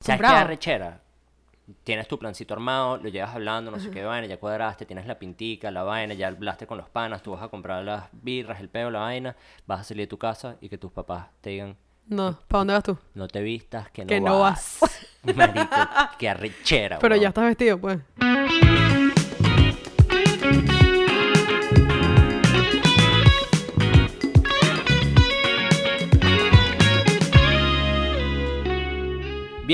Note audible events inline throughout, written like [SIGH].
¿Sabes qué arrechera? Tienes tu plancito armado, lo llevas hablando, no sé qué vaina, ya cuadraste, tienes la pintica, la vaina, ya hablaste con los panas, tú vas a comprar las birras, el peo, la vaina, vas a salir de tu casa y que tus papás te digan, No, ¿para dónde vas tú? no te vistas, que no, Que no vas. [LAUGHS] Marico, qué arrechera. [LAUGHS] Pero ya estás vestido, pues.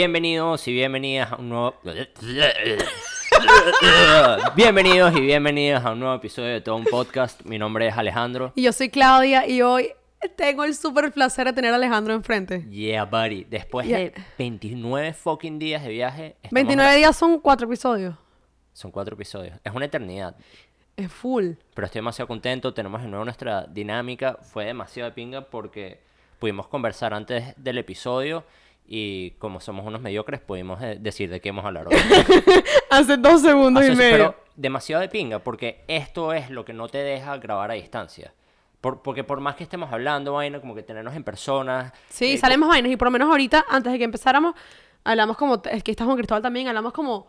Bienvenidos y bienvenidas a un nuevo... [LAUGHS] Bienvenidos y bienvenidas a un nuevo episodio de todo un podcast. Mi nombre es Alejandro. Y yo soy Claudia y hoy tengo el súper placer de tener a Alejandro enfrente. Yeah, buddy. Después Yeah. de 29 fucking días de viaje... estamos- 29 días son cuatro episodios. Son cuatro episodios. Es una eternidad. Es full. Pero estoy demasiado contento. Tenemos de nuevo nuestra dinámica. Fue demasiado de pinga porque pudimos conversar antes del episodio y como somos unos mediocres pudimos eh, decir de qué hablar hoy. [LAUGHS] Hace dos segundos y medio. Pero demasiado de pinga porque esto es lo que no te deja grabar a distancia. Por- porque por más que estemos hablando, vaina, como que tenernos en persona. Sí, eh, salimos vainas y por lo menos ahorita, antes de que empezáramos, hablamos como, es que estás con Cristóbal también, hablamos como,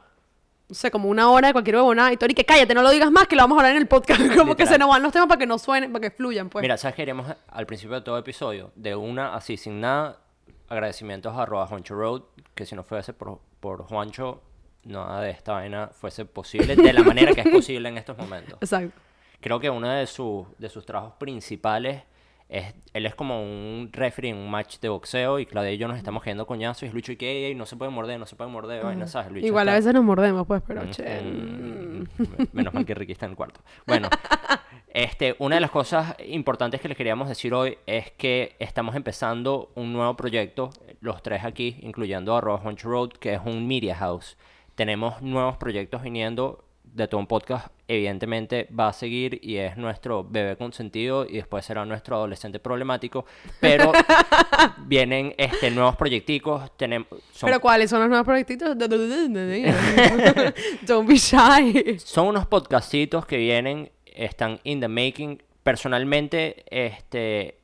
no sé, como una hora de cualquier huevonada y Tori, que cállate, no lo digas más, que lo vamos a hablar en el podcast. [LAUGHS] como que se nos van los temas para que no suenen, para que fluyan, pues. Mira, ¿sabes qué queremos al principio de todo episodio? De una, así, sin nada, agradecimientos a arroba Juancho Road, que si no fuese por, por Juancho, nada de esta vaina fuese posible de la manera que es posible en estos momentos. [LAUGHS] Exacto. Creo que uno de, sus de sus trabajos principales es, él es como un referee en un match de boxeo y Claudia y yo nos estamos quedando coñazos y es Lucho y que "Ey, ey, no se puede morder, no se puede morder, vaina, ¿sabes? Lucho Igual a está- veces nos mordemos, pues, pero Mm, che. mm, Menos mal que Ricky está en el cuarto. Bueno, [LAUGHS] este, una de las cosas importantes que les queríamos decir hoy es que estamos empezando un nuevo proyecto, los tres aquí, incluyendo a Arroba Honcho Road, que es un media house. Tenemos nuevos proyectos viniendo de todo un podcast. Evidentemente va a seguir y es nuestro bebé consentido y después será nuestro adolescente problemático. Pero [LAUGHS] vienen este, nuevos proyecticos. Tenemos, son Pero ¿cuáles son los nuevos proyectitos? [LAUGHS] Don't be shy. Son unos podcastitos que vienen, están in the making. Personalmente, este,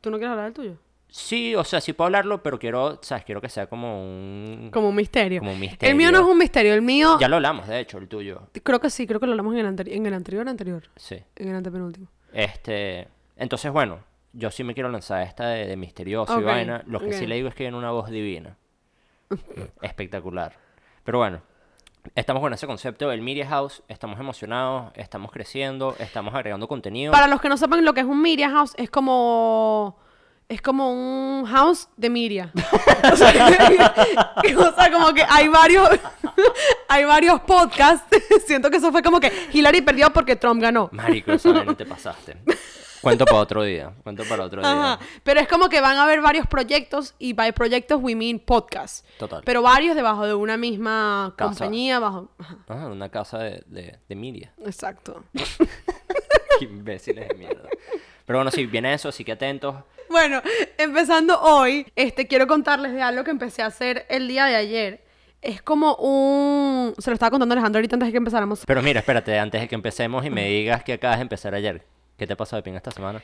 ¿Tú no quieres hablar del tuyo? Sí, o sea, sí puedo hablarlo, pero quiero, sabes, quiero que sea como un, Como un misterio. como un El mío no es misterio. un misterio, el mío... Ya lo hablamos, de hecho, el tuyo, Creo que sí, creo que lo hablamos en el, anteri- en el anterior anterior. sí. En el antepenúltimo. Este, entonces, bueno, yo sí me quiero lanzar esta de, de misterioso y vaina. Lo que sí le digo es que tiene una voz divina. [LAUGHS] Espectacular. Pero bueno, estamos con ese concepto del Media House, estamos emocionados, estamos creciendo, estamos agregando contenido. Para los que no sepan lo que es un media house, es como... Es como un house de media. [LAUGHS] o, sea, [LAUGHS] o sea, como que hay varios... [LAUGHS] hay varios podcasts. Siento que eso fue como que Hillary perdió porque Trump ganó. Marico, esa vaina te pasaste. Cuento para otro día. Cuento para otro día. Pero es como que van a haber varios proyectos y by proyectos we mean podcasts. Total. Pero varios debajo de una misma Casa. compañía, bajo... Ajá, Ah, una casa de, de, de media. Exacto. Qué imbéciles de mierda. Pero bueno, sí, viene eso, así que atentos. Bueno, empezando hoy, este, quiero contarles de algo que empecé a hacer el día de ayer. Es como un... Se lo estaba contando Alejandro ahorita antes de que empezáramos. Pero mira, espérate, antes de que empecemos y me digas que acabas de empezar ayer. ¿Qué te pasó de pinga esta semana?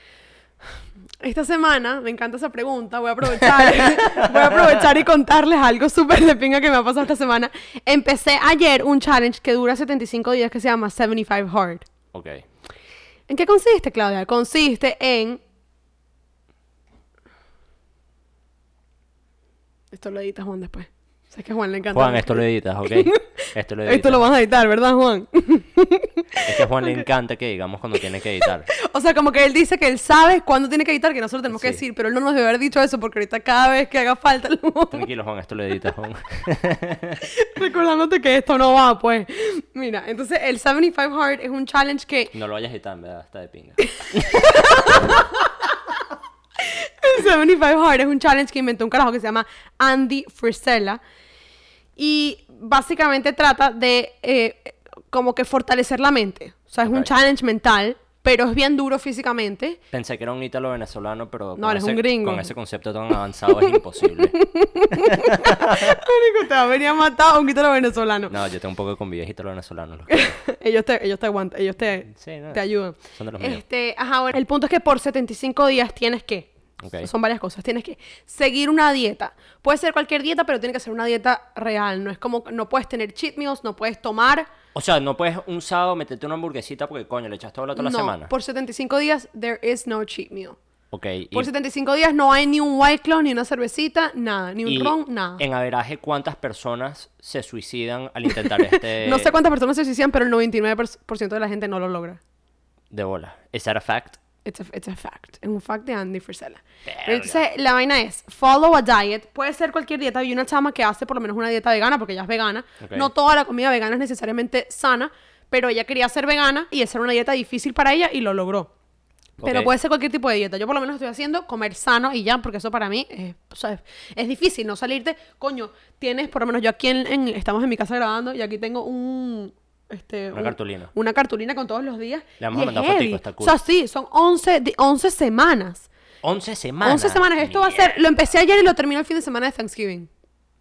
Esta semana, me encanta esa pregunta, voy a aprovechar, [LAUGHS] voy a aprovechar y contarles algo súper de pinga que me ha pasado esta semana. Empecé ayer un challenge que dura 75 días que se llama 75 Hard. Ok. ¿En qué consiste, Claudia? Consiste en... Esto lo editas Juan después. Sé que a Juan le encanta. Juan, esto lo editas, ¿ok? [LAUGHS] Esto lo editas. Esto lo vas a editar, ¿verdad, Juan? Es que a Juan le [LAUGHS] encanta que digamos cuando tiene que editar. [LAUGHS] o sea, como que él dice que él sabe cuándo tiene que editar, que nosotros tenemos que decir, pero él no nos debe haber dicho eso porque ahorita cada vez que haga falta, lo- Tranquilo, Juan, esto lo editas, Juan. recordándote que esto no va, pues. Mira, entonces el 75 Hard es un challenge que No lo vayas a editar, en verdad, está de pinga. El 75 Hard es un challenge que inventó un carajo que se llama Andy Frisella. Y básicamente trata de eh, como que fortalecer la mente. O sea, es un Ok. challenge mental, pero es bien duro físicamente. Pensé que era un ítalo venezolano, pero No, eres ese, un gringo. con ese concepto tan avanzado es imposible. [LAUGHS] Te va a venir a matar a un guitarro venezolano. No, yo tengo un poco de convidia ítalo venezolano. los [LAUGHS] ellos te, ellos te aguantan, ellos te, Sí, no, te ayudan. son de los míos. Este, ajá, bueno, el punto es que por 75 días tienes que Ok. Son varias cosas. Tienes que seguir una dieta. Puede ser cualquier dieta, pero tiene que ser una dieta real. No es como, no puedes tener cheat meals, no puedes tomar. O sea, no puedes un sábado meterte una hamburguesita porque, coño, le echaste bola toda la no, semana. por 75 días, there is no cheat meal. Ok. y- Por 75 días no hay ni un White Claw, ni una cervecita, nada. Ni un y ron, nada. En averaje, ¿cuántas personas se suicidan al intentar este [LAUGHS] No sé cuántas personas se suicidan, pero el 99% de la gente no lo logra. de bola? ¿Es that a fact? It's a, it's a fact. Es un fact de Andy Frisella. Pero Entonces, la vaina es, follow a diet. Puede ser cualquier dieta. Hay una chama que hace por lo menos una dieta vegana, porque ella es vegana. Ok. No toda la comida vegana es necesariamente sana, pero ella quería ser vegana y esa era una dieta difícil para ella y lo logró. Pero Ok. puede ser cualquier tipo de dieta. Yo por lo menos estoy haciendo comer sano y ya, porque eso para mí es, o sea, es, es difícil no salirte. Coño, tienes, por lo menos yo aquí en, en- estamos en mi casa grabando y aquí tengo un... Este, Una un- cartulina. Una cartulina con todos los días. Le vamos y a mandar fotico, está cool. O sea, sí, son 11, de- 11 semanas. 11 semanas. 11 semanas. Esto va a ser, lo empecé ayer y lo termino el fin de semana de Thanksgiving.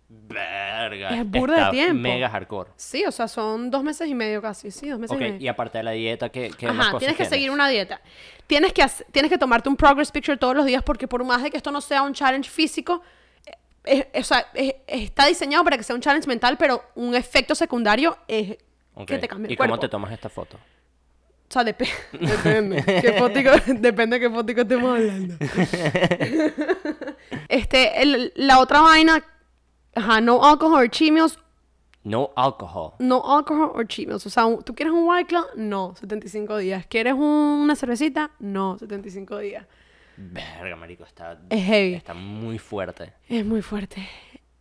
Verga. Es burda de tiempo. Mega hardcore. Sí, o sea, son dos meses y medio casi. Sí, dos meses y medio. y aparte de la dieta, ¿qué, qué más Ajá, cosas tienes que tienes? seguir una dieta. Tienes que, tienes que tomarte un progress picture todos los días porque por más de que esto no sea un challenge físico, eh, eh, o sea, es- está diseñado para que sea un challenge mental, pero un efecto secundario es Ok, que te cambie el ¿Y cuerpo. cómo te tomas esta foto? O sea, dep- [LAUGHS] depende. ¿Qué fótico, [LAUGHS] depende de qué fótico estemos hablando. [LAUGHS] este, el- la otra vaina, ajá, no alcohol or meals, No alcohol. no alcohol or meals. O sea, ¿tú quieres un White Claw? No, 75 días. ¿Quieres una cervecita? No, 75 días. Verga, marico, está, Es heavy. está muy fuerte. Es muy fuerte.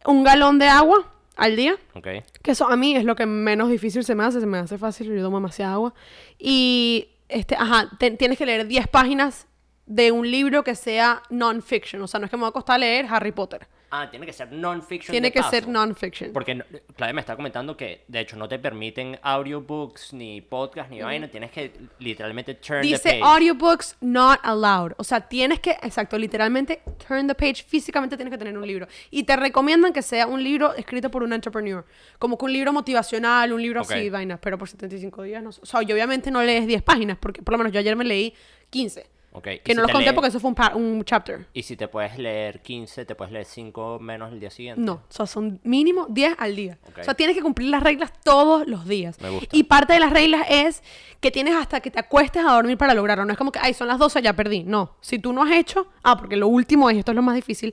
Un galón de agua al día. Ok. Que eso a mí es lo que menos difícil se me hace, se me hace fácil, yo tomo demasiada agua. Y, este, ajá, te- tienes que leer 10 páginas de un libro que sea non-fiction. O sea, no es que me voy a costar leer Harry Potter. Ah, tiene que ser non-fiction. Tiene de que paso. ser non-fiction. Porque no- Claudia me está comentando que, de hecho, no te permiten audiobooks, ni podcast, ni vaina. Tienes que literalmente turn the Dice page. audiobooks not allowed. O sea, tienes que, exacto, literalmente turn the page. Físicamente tienes que tener un libro. Y te recomiendan que sea un libro escrito por un entrepreneur. Como que un libro motivacional, un libro así, vainas. Pero por 75 días no. O sea, yo obviamente no lees 10 páginas, porque por lo menos yo ayer me leí 15. Ok, y Que si no los te conté lees- porque eso fue un, un chapter. Y si te puedes leer 15, te puedes leer 5 menos el día siguiente. No, o sea, son mínimo 10 al día. Ok. O sea, tienes que cumplir las reglas todos los días. Me gusta. Y parte de las reglas es que tienes hasta que te acuestes a dormir para lograrlo. No es como que, ay, son las 12, ya perdí. No, si tú no has hecho, ah, porque lo último es, esto es lo más difícil,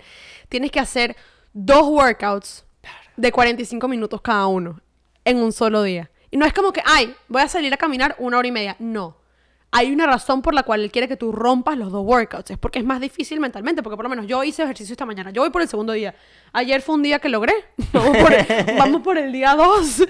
tienes que hacer dos workouts de 45 minutos cada uno en un solo día. Y no es como que, ay, voy a salir a caminar una hora y media. No. Hay una razón por la cual él quiere que tú rompas los dos workouts. Es porque es más difícil mentalmente. Porque por lo menos yo hice ejercicio esta mañana. Yo voy por el segundo día. Ayer fue un día que logré. [LAUGHS] Vamos por el, [LAUGHS] vamos por el día dos.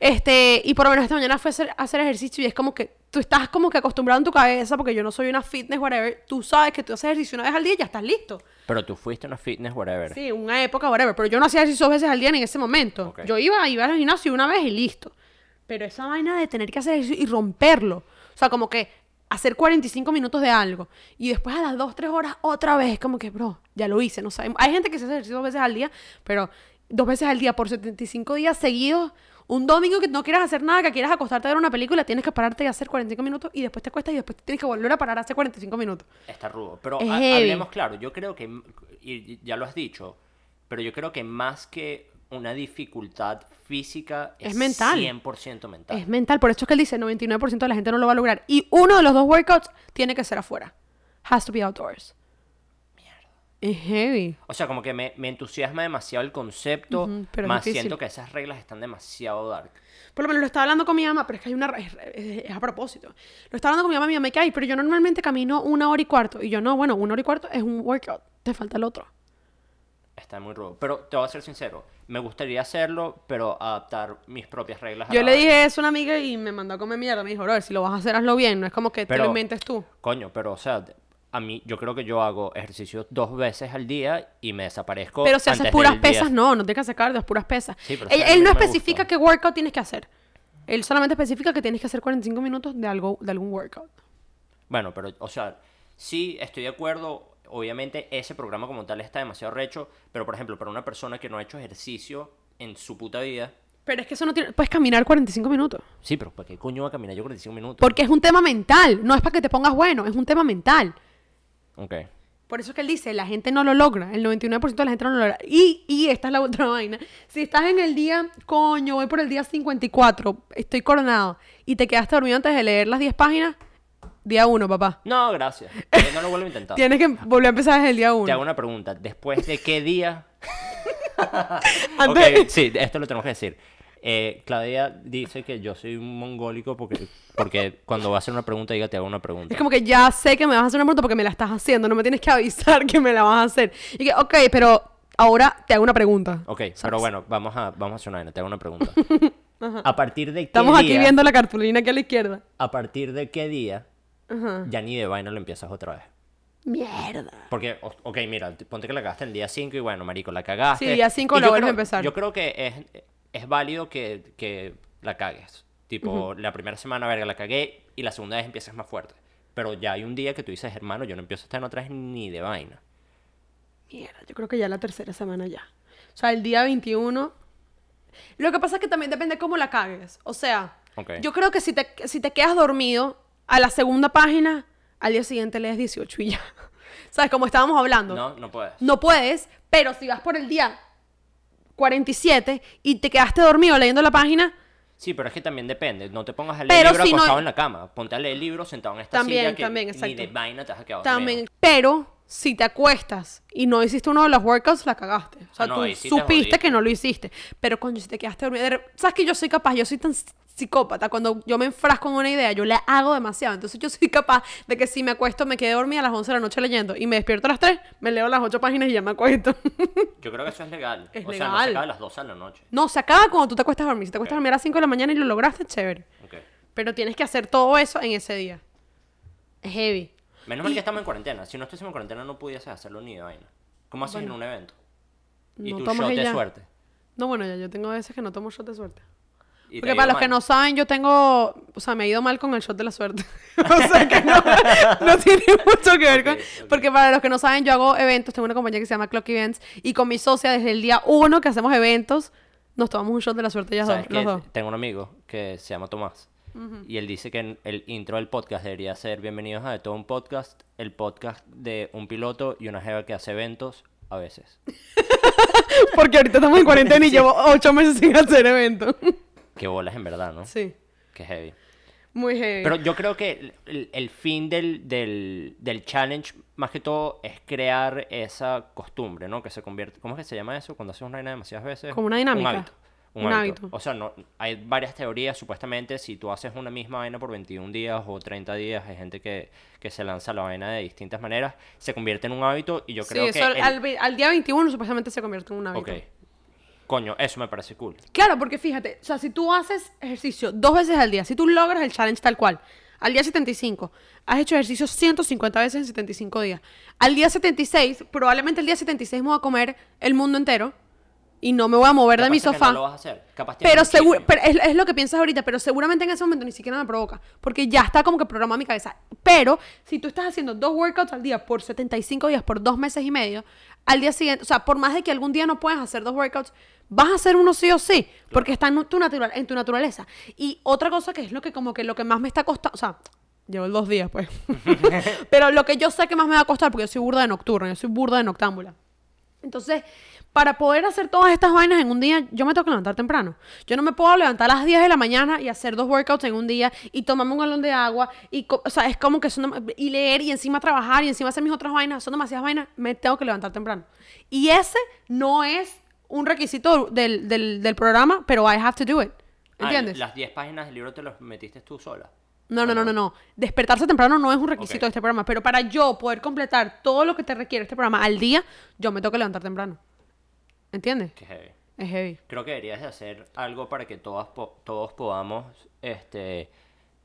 Este, y por lo menos esta mañana fue hacer, hacer ejercicio. Y es como que tú estás como que acostumbrado en tu cabeza. Porque yo no soy una fitness, whatever. Tú sabes que tú haces ejercicio una vez al día y ya estás listo. Pero tú fuiste una fitness, whatever. Sí, una época, whatever. Pero yo no hacía ejercicio dos veces al día ni en ese momento. Yo iba, iba al gimnasio una vez y listo. Pero esa vaina de tener que hacer ejercicio y romperlo. O sea, como que hacer 45 minutos de algo y después a las 2, 3 horas otra vez. Como que, bro, ya lo hice. No sé. Hay gente que se hace ejercicio dos veces al día, pero dos veces al día por 75 días seguidos. Un domingo que no quieras hacer nada, que quieras acostarte a ver una película, tienes que pararte y hacer 45 minutos y después te acuestas y después tienes que volver a parar a hacer 45 minutos. Está rudo. Pero ha- hablemos claro. Yo creo que, y ya lo has dicho, pero yo creo que más que una dificultad física es, Es mental. 100% mental. Es mental, por eso es que él dice 99% de la gente no lo va a lograr. Y uno de los dos workouts tiene que ser afuera. Has to be outdoors. Mierda. Es heavy. O sea, como que me, me entusiasma demasiado el concepto, Ujú, pero es más siento que esas reglas están demasiado dark. Por lo menos lo estaba hablando con mi mamá, pero es que hay una... Es, es- es a propósito. Lo estaba hablando con mi mamá y mi mamá que hay, pero yo normalmente camino una hora y cuarto. Y yo, no, bueno, una hora y cuarto es un workout. Te falta el otro. Está muy rudo. Pero te voy a ser sincero, me gustaría hacerlo, pero adaptar mis propias reglas. a Yo le dije eso a una amiga y me mandó a comer mierda. Me dijo, bro, si lo vas a hacer, hazlo bien. No es como que te lo inventes tú. Coño, pero o sea, a mí yo creo que yo hago ejercicio dos veces al día y me desaparezco. Pero si haces puras del día- pesas, no, no tienes que hacer cardio, es puras pesas. Sí, pero él, eso a mí él no especifica qué workout tienes que hacer. Él solamente especifica que tienes que hacer 45 minutos de algo de algún workout. Bueno, pero, o sea, sí estoy de acuerdo. Obviamente ese programa como tal está demasiado recho, pero por ejemplo, para una persona que no ha hecho ejercicio en su puta vida, Pero es que eso no tiene... Puedes caminar 45 minutos. sí, pero ¿para qué coño va a caminar yo 45 minutos? Porque es un tema mental. No es para que te pongas bueno, es un tema mental. Ok. Por eso es que él dice, la gente no lo logra. El 99% de la gente no lo logra. Y, y esta es la otra [LAUGHS] vaina. Si estás en el día, coño, voy por el día 54, estoy coronado, y te quedaste dormido antes de leer las 10 páginas, día 1, papá. No, gracias. No lo vuelvo a intentar. [LAUGHS] Tienes que volver a empezar desde el día 1. Te hago una pregunta. ¿Después de qué día? [LAUGHS] Antes- Ok, sí, esto lo tenemos que decir. Eh, Claudia dice que yo soy un mongólico porque, porque cuando va a hacer una pregunta, diga te hago una pregunta. Es como que ya sé que me vas a hacer una pregunta porque me la estás haciendo, no me tienes que avisar [LAUGHS] que me la vas a hacer. Y que, ok, pero ahora te hago una pregunta. Ok, pero bueno, vamos a, vamos a hacer una te hago una pregunta. ¿A partir de qué Estamos aquí viendo la cartulina aquí a la izquierda. ¿A partir de qué día Ajá. ya ni de vaina lo empiezas otra vez? Mierda. Porque, ok, mira, ponte que la cagaste el día 5 y bueno, marico, la cagaste. Sí, día cinco Y lo yo vuelves a empezar. Yo creo que es, es válido que, que la cagues. Tipo, la primera semana, verga, la cagué y la segunda vez empiezas más fuerte. Pero ya hay un día que tú dices, hermano, yo no empiezo a estar en otra vez ni de vaina. Mierda, yo creo que ya la tercera semana ya. O sea, el día 21. Lo que pasa es que también depende cómo la cagues. O sea, Ok. yo creo que si te, si te quedas dormido a la segunda página, al día siguiente lees 18 y ya. [LAUGHS] ¿Sabes? Como estábamos hablando. No, no puedes. No puedes, pero si vas por el día 47 y te quedaste dormido leyendo la página, Sí, pero es que también depende. No te pongas a leer Pero libro si no- acostado en la cama. Ponte a leer el libro sentado en esta También, silla que también, ni exacto. de vaina te has quedado dormido. también. Pero si te acuestas y no hiciste uno de los workouts, la cagaste. O sea, Ah, no, tú sí supiste que no lo hiciste. Pero coño, si te quedaste rep- ¿Sabes que yo soy capaz? Yo soy tan psicópata. Cuando yo me enfrasco en una idea, yo la hago demasiado. Entonces yo soy capaz de que si me acuesto, me quedé dormida a las 11 de la noche leyendo y me despierto a las 3, me leo las 8 páginas y ya me acuesto. [LAUGHS] Yo creo que eso es legal. Es o sea, no se acaba a las 12 de la noche. no, se acaba cuando tú te acuestas a dormir. Si te acuestas a dormir a las 5 de la mañana y lo lograste, chévere. Pero tienes que hacer todo eso en ese día. Es heavy. Menos mal que estamos en cuarentena. Si no estuviésemos en cuarentena no pudieses hacerlo ni de vaina. ¿Cómo haces en un evento? Y No tu shot de ella. suerte. No, bueno, ya yo tengo veces que no tomo shot de suerte. Y te Porque para los que mal. no saben, yo tengo, o sea, me ha ido mal con el shot de la suerte. [LAUGHS] o sea que no, [LAUGHS] no tiene mucho que ver con... Ok, ok. Porque para los que no saben, yo hago eventos, tengo una compañía que se llama Clock Events, y con mi socia desde el día uno que hacemos eventos, nos tomamos un shot de la suerte ya ¿Sabes dos, los dos. Tengo un amigo que se llama Tomás. Y él dice que el intro del podcast debería ser Bienvenidos a De Todo un Podcast, el podcast de un piloto y una jeva que hace eventos a veces. [LAUGHS] Porque ahorita estamos en cuarentena y Sí. llevo ocho meses sin hacer eventos. [LAUGHS] Qué bolas en verdad, ¿no? sí, Qué heavy. muy heavy. Pero yo creo que el, el- el fin del, del, del challenge, más que todo, es crear esa costumbre, ¿no? Que se convierte... ¿Cómo es que se llama eso cuando haces una vaina demasiadas veces? Como una dinámica. Un hábito. Un, Un hábito. hábito. O sea, no, hay varias teorías, supuestamente, si tú haces una misma vaina por 21 días o 30 días, hay gente que, que se lanza la vaina de distintas maneras, se convierte en un hábito y yo sí, creo que... eso al, el- al ve- al día 21 supuestamente se convierte en un hábito. Ok. Coño, eso me parece cool. Claro, porque fíjate, o sea, si tú haces ejercicio dos veces al día, si tú logras el challenge tal cual, al día 75, has hecho ejercicio 150 veces en 75 días. Al día 76, probablemente el día 76 me voy a comer el mundo entero y no me voy a mover de Capaz mi es que sofá. No lo vas a hacer. Capaz Pero, seguro, pero es, es lo que piensas ahorita, pero seguramente en ese momento ni siquiera me provoca, porque ya está como que programado en mi cabeza. Pero si tú estás haciendo dos workouts al día por 75 días, por dos meses y medio, al día siguiente, o sea, por más de que algún día no puedas hacer dos workouts, vas a hacer uno sí o sí, porque está en tu, natural, en tu naturaleza. Y otra cosa que es lo que como que lo que más me está costando, o sea, llevo dos días pues, [LAUGHS] pero lo que yo sé que más me va a costar, porque yo soy burda de nocturna, yo soy burda de noctámbula. Entonces, para poder hacer todas estas vainas en un día, yo me tengo que levantar temprano. Yo no me puedo levantar a las 10 de la mañana y hacer dos workouts en un día y tomarme un galón de agua y, o sea, es como que son y leer y encima trabajar y encima hacer mis otras vainas, son demasiadas vainas, me tengo que levantar temprano. Y ese no es un requisito del, del, del programa, pero I have to do it. Ah, ¿Entiendes? las 10 páginas del libro te las metiste tú sola. No, no, no, no, no. Despertarse temprano no es un requisito de este programa, pero para yo poder completar todo lo que te requiere este programa al día, yo me tengo que levantar temprano. ¿Entiendes? Qué heavy. Es heavy. Creo que deberías de hacer algo para que todas po- todos podamos, este,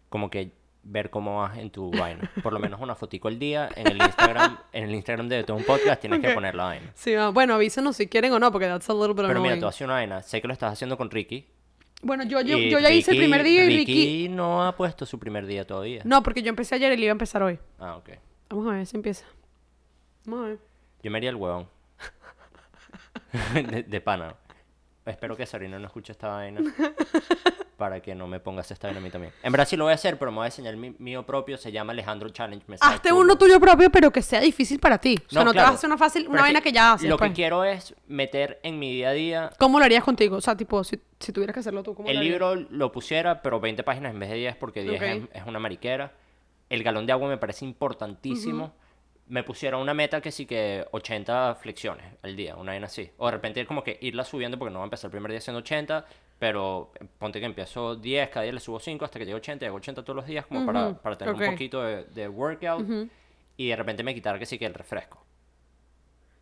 como que ver cómo vas en tu vaina. Por lo menos una fotico al día en el Instagram, [LAUGHS] en el Instagram de todo un podcast tienes que Ok. poner la vaina. Sí, bueno, avísenos si quieren o no, porque that's a little bit Pero mira, annoying. tú haces una vaina. Sé que lo estás haciendo con Ricky. Bueno, yo, yo, yo ya hice el Ricky- primer día y Ricky Ricky... no ha puesto su primer día todavía. No, porque yo empecé ayer y él iba a empezar hoy. Ah, ok. Vamos a ver si empieza. Vamos a ver. Yo me haría el huevón. [LAUGHS] de, de pana. Espero que Sarina no escuche esta vaina. [LAUGHS] para que no me pongas esta vaina a mí también. En sí lo voy a hacer, pero me voy a enseñar mi mío propio, se llama Alejandro Challenge. Me Hazte culo. uno tuyo propio, pero que sea difícil para ti. O sea, no, te claro. vas a hacer una fácil, una vaina que ya haces. Lo pues. que quiero es meter en mi día a día. ¿Cómo lo harías contigo? O sea, tipo, si, si tuvieras que hacerlo tú, ¿cómo El lo libro lo pusiera, pero 20 páginas en vez de 10, porque 10 Ok. es, es una mariquera. El galón de agua me parece importantísimo. Me pusiera una meta que sí que 80 flexiones al día, una vaina así. O de repente como que irla subiendo, porque no va a empezar el primer día haciendo 80, pero ponte que empiezo 10, cada día le subo 5 hasta que llegue 80, llego 80 todos los días, como para, para tener un poquito de, de workout. Y de repente me quitar que sí que el refresco.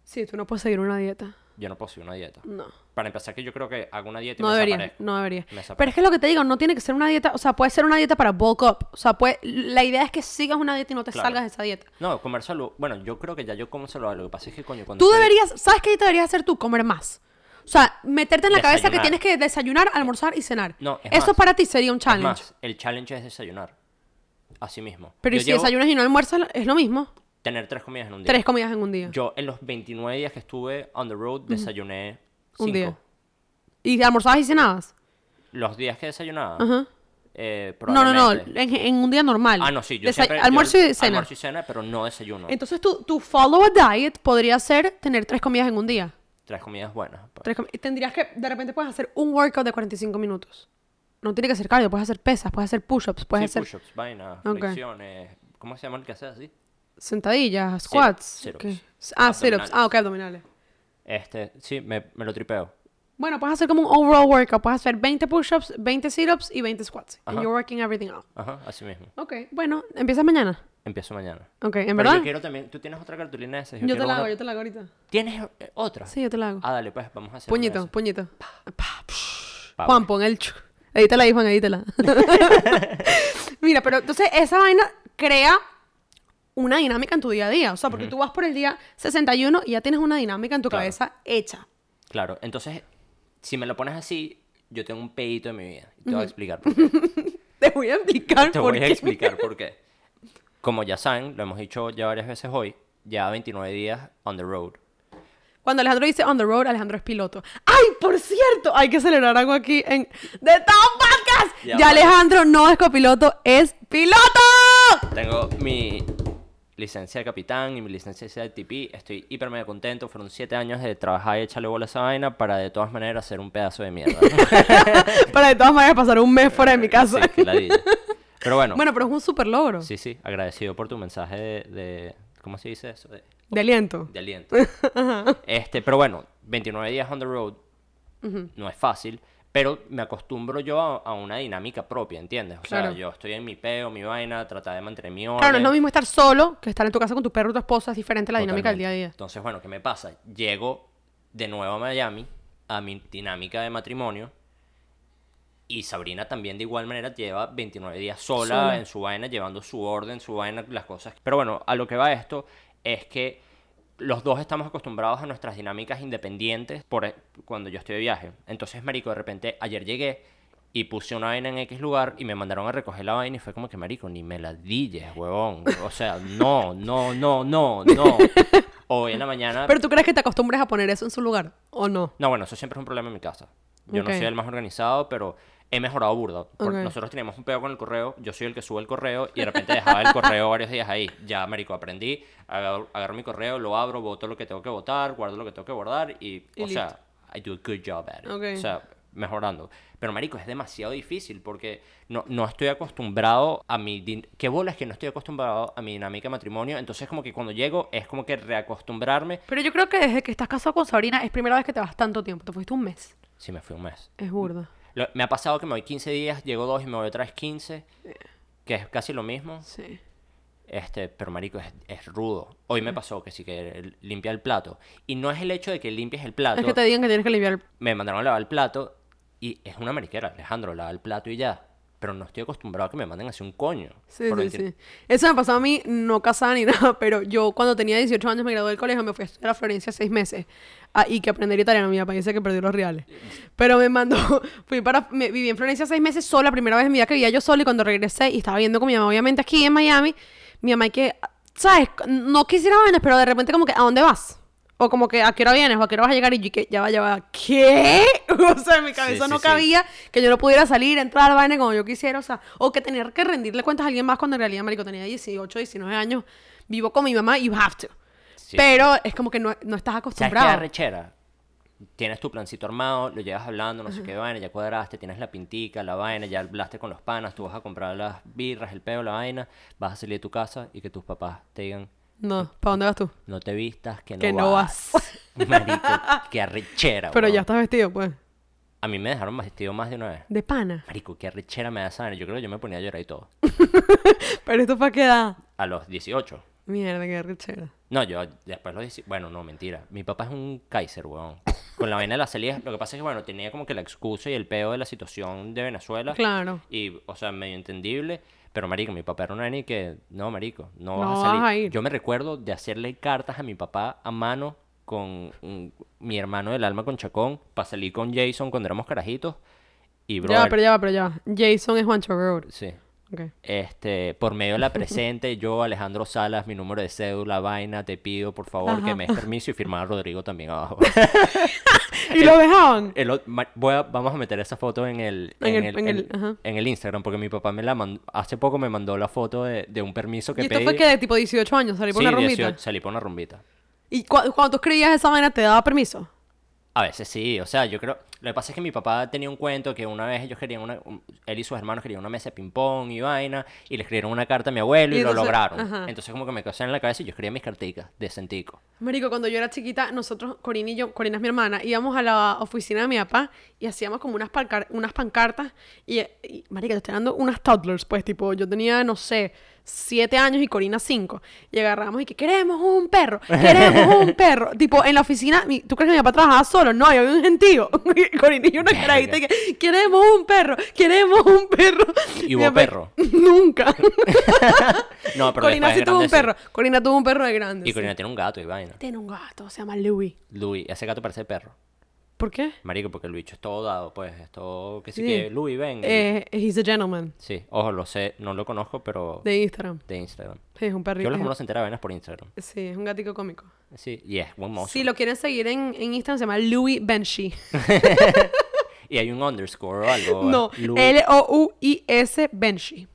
Sí, tú no puedes seguir una dieta. Yo no puedo seguir una dieta. No. Para empezar, que yo creo que hago una dieta y No me debería, desaparezco. no debería. Me desaparezco. Pero es que lo que te digo, no tiene que ser una dieta, o sea, puede ser una dieta para bulk up. O sea, puede, la idea es que sigas una dieta y no te Claro. salgas de esa dieta. No, comer salud. Bueno, yo creo que ya yo como saludable. Lo que pasa es que, coño, cuando Tú estoy- deberías, ¿sabes qué deberías hacer tú? Comer más. O sea, meterte en la cabeza que tienes que desayunar, almorzar y cenar. No, es Eso más. para ti sería un Es challenge. más, el challenge es desayunar. Así mismo. Pero ¿y Yo si llevo desayunas y no almuerzas, es lo mismo. Tener tres comidas en un día. Tres comidas en un día. Yo en los 29 días que estuve on the road desayuné Un cinco. día. ¿Y almorzabas y cenabas? Los días que desayunaba, Ajá. eh, No, no, no, en, en un día normal. Ah, no, sí, yo Desa- siempre... yo Almuerzo y cena. Almuerzo y cena, pero no desayuno. Entonces tu, tu follow a diet podría ser tener tres comidas en un día. Tres comidas buenas. pues. Tres comi- Tendrías que, de repente puedes hacer un workout de 45 minutos. No tiene que ser cardio, puedes hacer pesas, puedes hacer push-ups, puedes Sí, hacer push-ups, vainas, Ok. flexiones... ¿Cómo se llama el que hace así? Sentadillas, squats. sit-ups. ¿qué? Ah, sit-ups. Abdominales. Ah, ok, abdominales. Este, sí, me, me lo tripeo. Bueno, puedes hacer como un overall workout. Puedes hacer 20 push-ups, 20 sit-ups y 20 squats. And Ajá. you're working everything out. Ajá, así mismo. Ok, bueno, empiezas mañana. Empiezo mañana. Ok, ¿en Pero verdad? yo quiero también... ¿Tú tienes otra cartulina de esas? Yo te quiero la hago, una- yo te la hago ahorita. ¿Tienes eh, otra? Sí, yo te la hago. Ah, dale, pues, vamos a hacer puñito, puñito. Pa, Juan, pon el... ch- Edítala ahí, Juan, edítala. [LAUGHS] [LAUGHS] Mira, pero entonces esa vaina crea una dinámica en tu día a día. O sea, porque tú vas por el día 61 y ya tienes una dinámica en tu Claro. cabeza hecha. Claro, entonces, si me lo pones así, yo tengo un pedito en mi vida. Y te voy a explicar por qué. [LAUGHS] Te voy a explicar Te por voy a explicar [LAUGHS] por qué. Como ya saben, lo hemos dicho ya varias veces hoy, ya 29 días on the road. Cuando Alejandro dice on the road, Alejandro es piloto. ¡Ay, por cierto! Hay que celebrar algo aquí en The Top Podcast. Ya Ya. Alejandro no es copiloto, es piloto. Tengo mi licencia de capitán y mi licencia de TP. Estoy hiper mega contento. Fueron 7 años de trabajar y echarle bola a esa vaina para de todas maneras ser un pedazo de mierda. [LAUGHS] Para de todas maneras pasar un mes fuera de mi casa. Sí, ladilla. Pero bueno, Bueno, pero es un super logro. sí, sí, agradecido por tu mensaje de, de- ¿cómo se dice eso? De, De aliento. de aliento. [LAUGHS] este, pero bueno, 29 días on the road no es fácil, pero me acostumbro yo a, a una dinámica propia, ¿entiendes? O sea, yo estoy en mi peo, mi vaina, tratar de mantener mi orden. Claro, no es lo mismo estar solo que estar en tu casa con tu perro o tu esposa. Es diferente la dinámica del día a día. Entonces, bueno, ¿qué me pasa? Llego de nuevo a Miami, a mi dinámica de matrimonio, y Sabrina también de igual manera lleva 29 días sola, Sola. en su vaina, llevando su orden, su vaina, las cosas. Pero bueno, a lo que va esto es que los dos estamos acostumbrados a nuestras dinámicas independientes por e- cuando yo estoy de viaje. Entonces, marico, de repente ayer llegué y puse una vaina en X lugar y me mandaron a recoger la vaina y fue como que, marico, ni me la dilles, huevón. O sea, no, no, no, no, no. Hoy en la mañana... Pero tú crees que te acostumbres a poner eso en su lugar o no? No, bueno, eso siempre es un problema en mi casa. Yo no soy el más organizado, pero he mejorado burda. Porque Ok. Nosotros teníamos un pedo con el correo, yo soy el que sube el correo y de repente dejaba el correo varios días ahí. Ya, marico, aprendí, agarro, agarro mi correo, lo abro, voto lo que tengo que votar, guardo lo que tengo que guardar y, Y o sea, I do a good job at it. Ok. O sea, mejorando. Pero, marico, es demasiado difícil porque no, no estoy acostumbrado a mi... ¿Qué bola es que no estoy acostumbrado a mi dinámica de matrimonio? Entonces, como que cuando llego es como que reacostumbrarme. Pero yo creo que desde que estás casado con Sabrina es primera vez que te vas tanto tiempo. Te fuiste un mes. Si me fui un mes. Es burda. Lo- me ha pasado que me voy 15 días, llego dos y me voy otra vez 15, que es casi lo mismo. Sí. Este, pero marico, es, es rudo. Hoy me pasó que sí que limpia el plato. Y no es el hecho de que limpies el plato. Es que te digan que tienes que limpiar. Me mandaron a lavar el plato y es una mariquera, Alejandro, lava el plato y ya. Pero no estoy acostumbrado a que me manden así un coño. Sí, sí, sí. Eso me pasó a mí, no casada ni [LAUGHS] nada, pero yo cuando tenía 18 años me gradué del colegio, me fui a estudiar a Florencia seis meses. Ah, y que aprender italiano, mi papá dice que perdió los reales. Pero me mandó, [LAUGHS] fui para, me, viví en Florencia seis meses sola, primera vez en mi vida que vivía yo sola y cuando regresé y estaba viviendo con mi mamá, obviamente aquí en Miami, mi mamá que, ¿sabes? No quisiera vainas, pero de repente como que, ¿a dónde vas? O como que, ¿a qué hora vienes? ¿O a qué hora vas a llegar? Y yo que ya va, ya va. ¿Qué? [LAUGHS] O sea, en mi cabeza Sí, no sí. cabía que yo no pudiera salir, entrar al vaina como yo quisiera. O sea, o que tener que rendirle cuentas a alguien más cuando en realidad, marico, tenía 18, 19 años. Vivo con mi mamá, you have to. Pero es como que no, no estás ¿Sabes qué acostumbrado. arrechera? Tienes tu plancito armado, lo llevas hablando, no sé qué vaina, ya cuadraste, tienes la pintica, la vaina, ya hablaste con los panas, tú vas a comprar las birras, el peo, la vaina, vas a salir de tu casa y que tus papás te digan, No, ¿para dónde vas tú? no te vistas, que no Que no vas. [LAUGHS] Marico, qué arrechera, Pero ya estás vestido, pues. A mí me dejaron vestido más de una vez. De pana. Marico, qué arrechera me da vaina. Yo creo que yo me ponía a llorar y todo. [LAUGHS] Pero esto para qué edad. A los 18. Mierda, qué rechera. No, yo después los 18... Bueno, no, mentira. Mi papá es un Kaiser, weón. Con la vaina de las salidas, lo que pasa es que, bueno, tenía como que la excusa y el peo de la situación de Venezuela. Claro. Y, o sea, medio entendible. Pero, marico, mi papá era una ni que... No, marico, no, No vas a vas salir. a ir. Yo me recuerdo de hacerle cartas a mi papá a mano con un- mi hermano del alma con Chacón para salir con Jason cuando éramos carajitos. Y, bro, Ya pero ya va, pero ya va. Jason es Juancho Road. Sí. Este, por medio de la presente, yo, Alejandro Salas, mi número de cédula, vaina, te pido por favor que me des permiso y firmar a Rodrigo también abajo. [LAUGHS] ¿Y lo dejaban? El o- ma- voy a- vamos a meter esa foto en el, En en el- en el- en- Instagram, porque mi papá me la mandó, hace poco me mandó la foto de, de un permiso que ¿Y esto pedí. fue que de tipo 18 años? ¿Salí por Sí, una rumbita? 18, salí por una rumbita. ¿Y cu- cuando tú escribías esa vaina te daba permiso? A veces sí, o sea, yo creo... Lo que pasa es que mi papá tenía un cuento que una vez ellos querían una... un- Él y sus hermanos querían una mesa de ping-pong y vaina, y le escribieron una carta a mi abuelo y, Y lo lograron. ajá. Entonces como que me quedé en la cabeza y yo escribía mis carticas de centico. Marico, cuando yo era chiquita, nosotros, Corina y yo, Corina es mi hermana, íbamos a la oficina de mi papá y hacíamos como unas, pancar- unas pancartas y, y, marica, te estoy dando unas toddlers, pues, tipo, yo tenía, no sé, siete años y Corina cinco. Y agarramos y que queremos un perro, queremos un [LAUGHS] perro. tipo, en la oficina, ¿tú crees que mi papá trabajaba solo? No, había un gentío. [LAUGHS] Corina y una carajita que queremos un perro, queremos un perro. ¿Y hubo perro? [LAUGHS] Nunca. No, pero Corina sí tuvo un perro. Corina tuvo un perro de grande. Y. Corina tiene un gato y vaina. Tiene un gato, se llama Louis. Louis, ese gato parece perro. ¿Por qué? Marico, porque el bicho es todo dado, pues, es todo... Que sí, Sí. que Louis, ven. Eh, he's a gentleman. Sí, ojo, lo sé, no lo conozco, pero de, De Instagram. Instagram. Sí, es un Yo perrito. los uno se entera vainas por Instagram. Sí, es un gatico cómico. Sí, y es buen mozo. Si lo quieren seguir en, en Instagram, se llama Louis Benchy. [LAUGHS] Y hay un underscore o algo. no, Louis Benchy.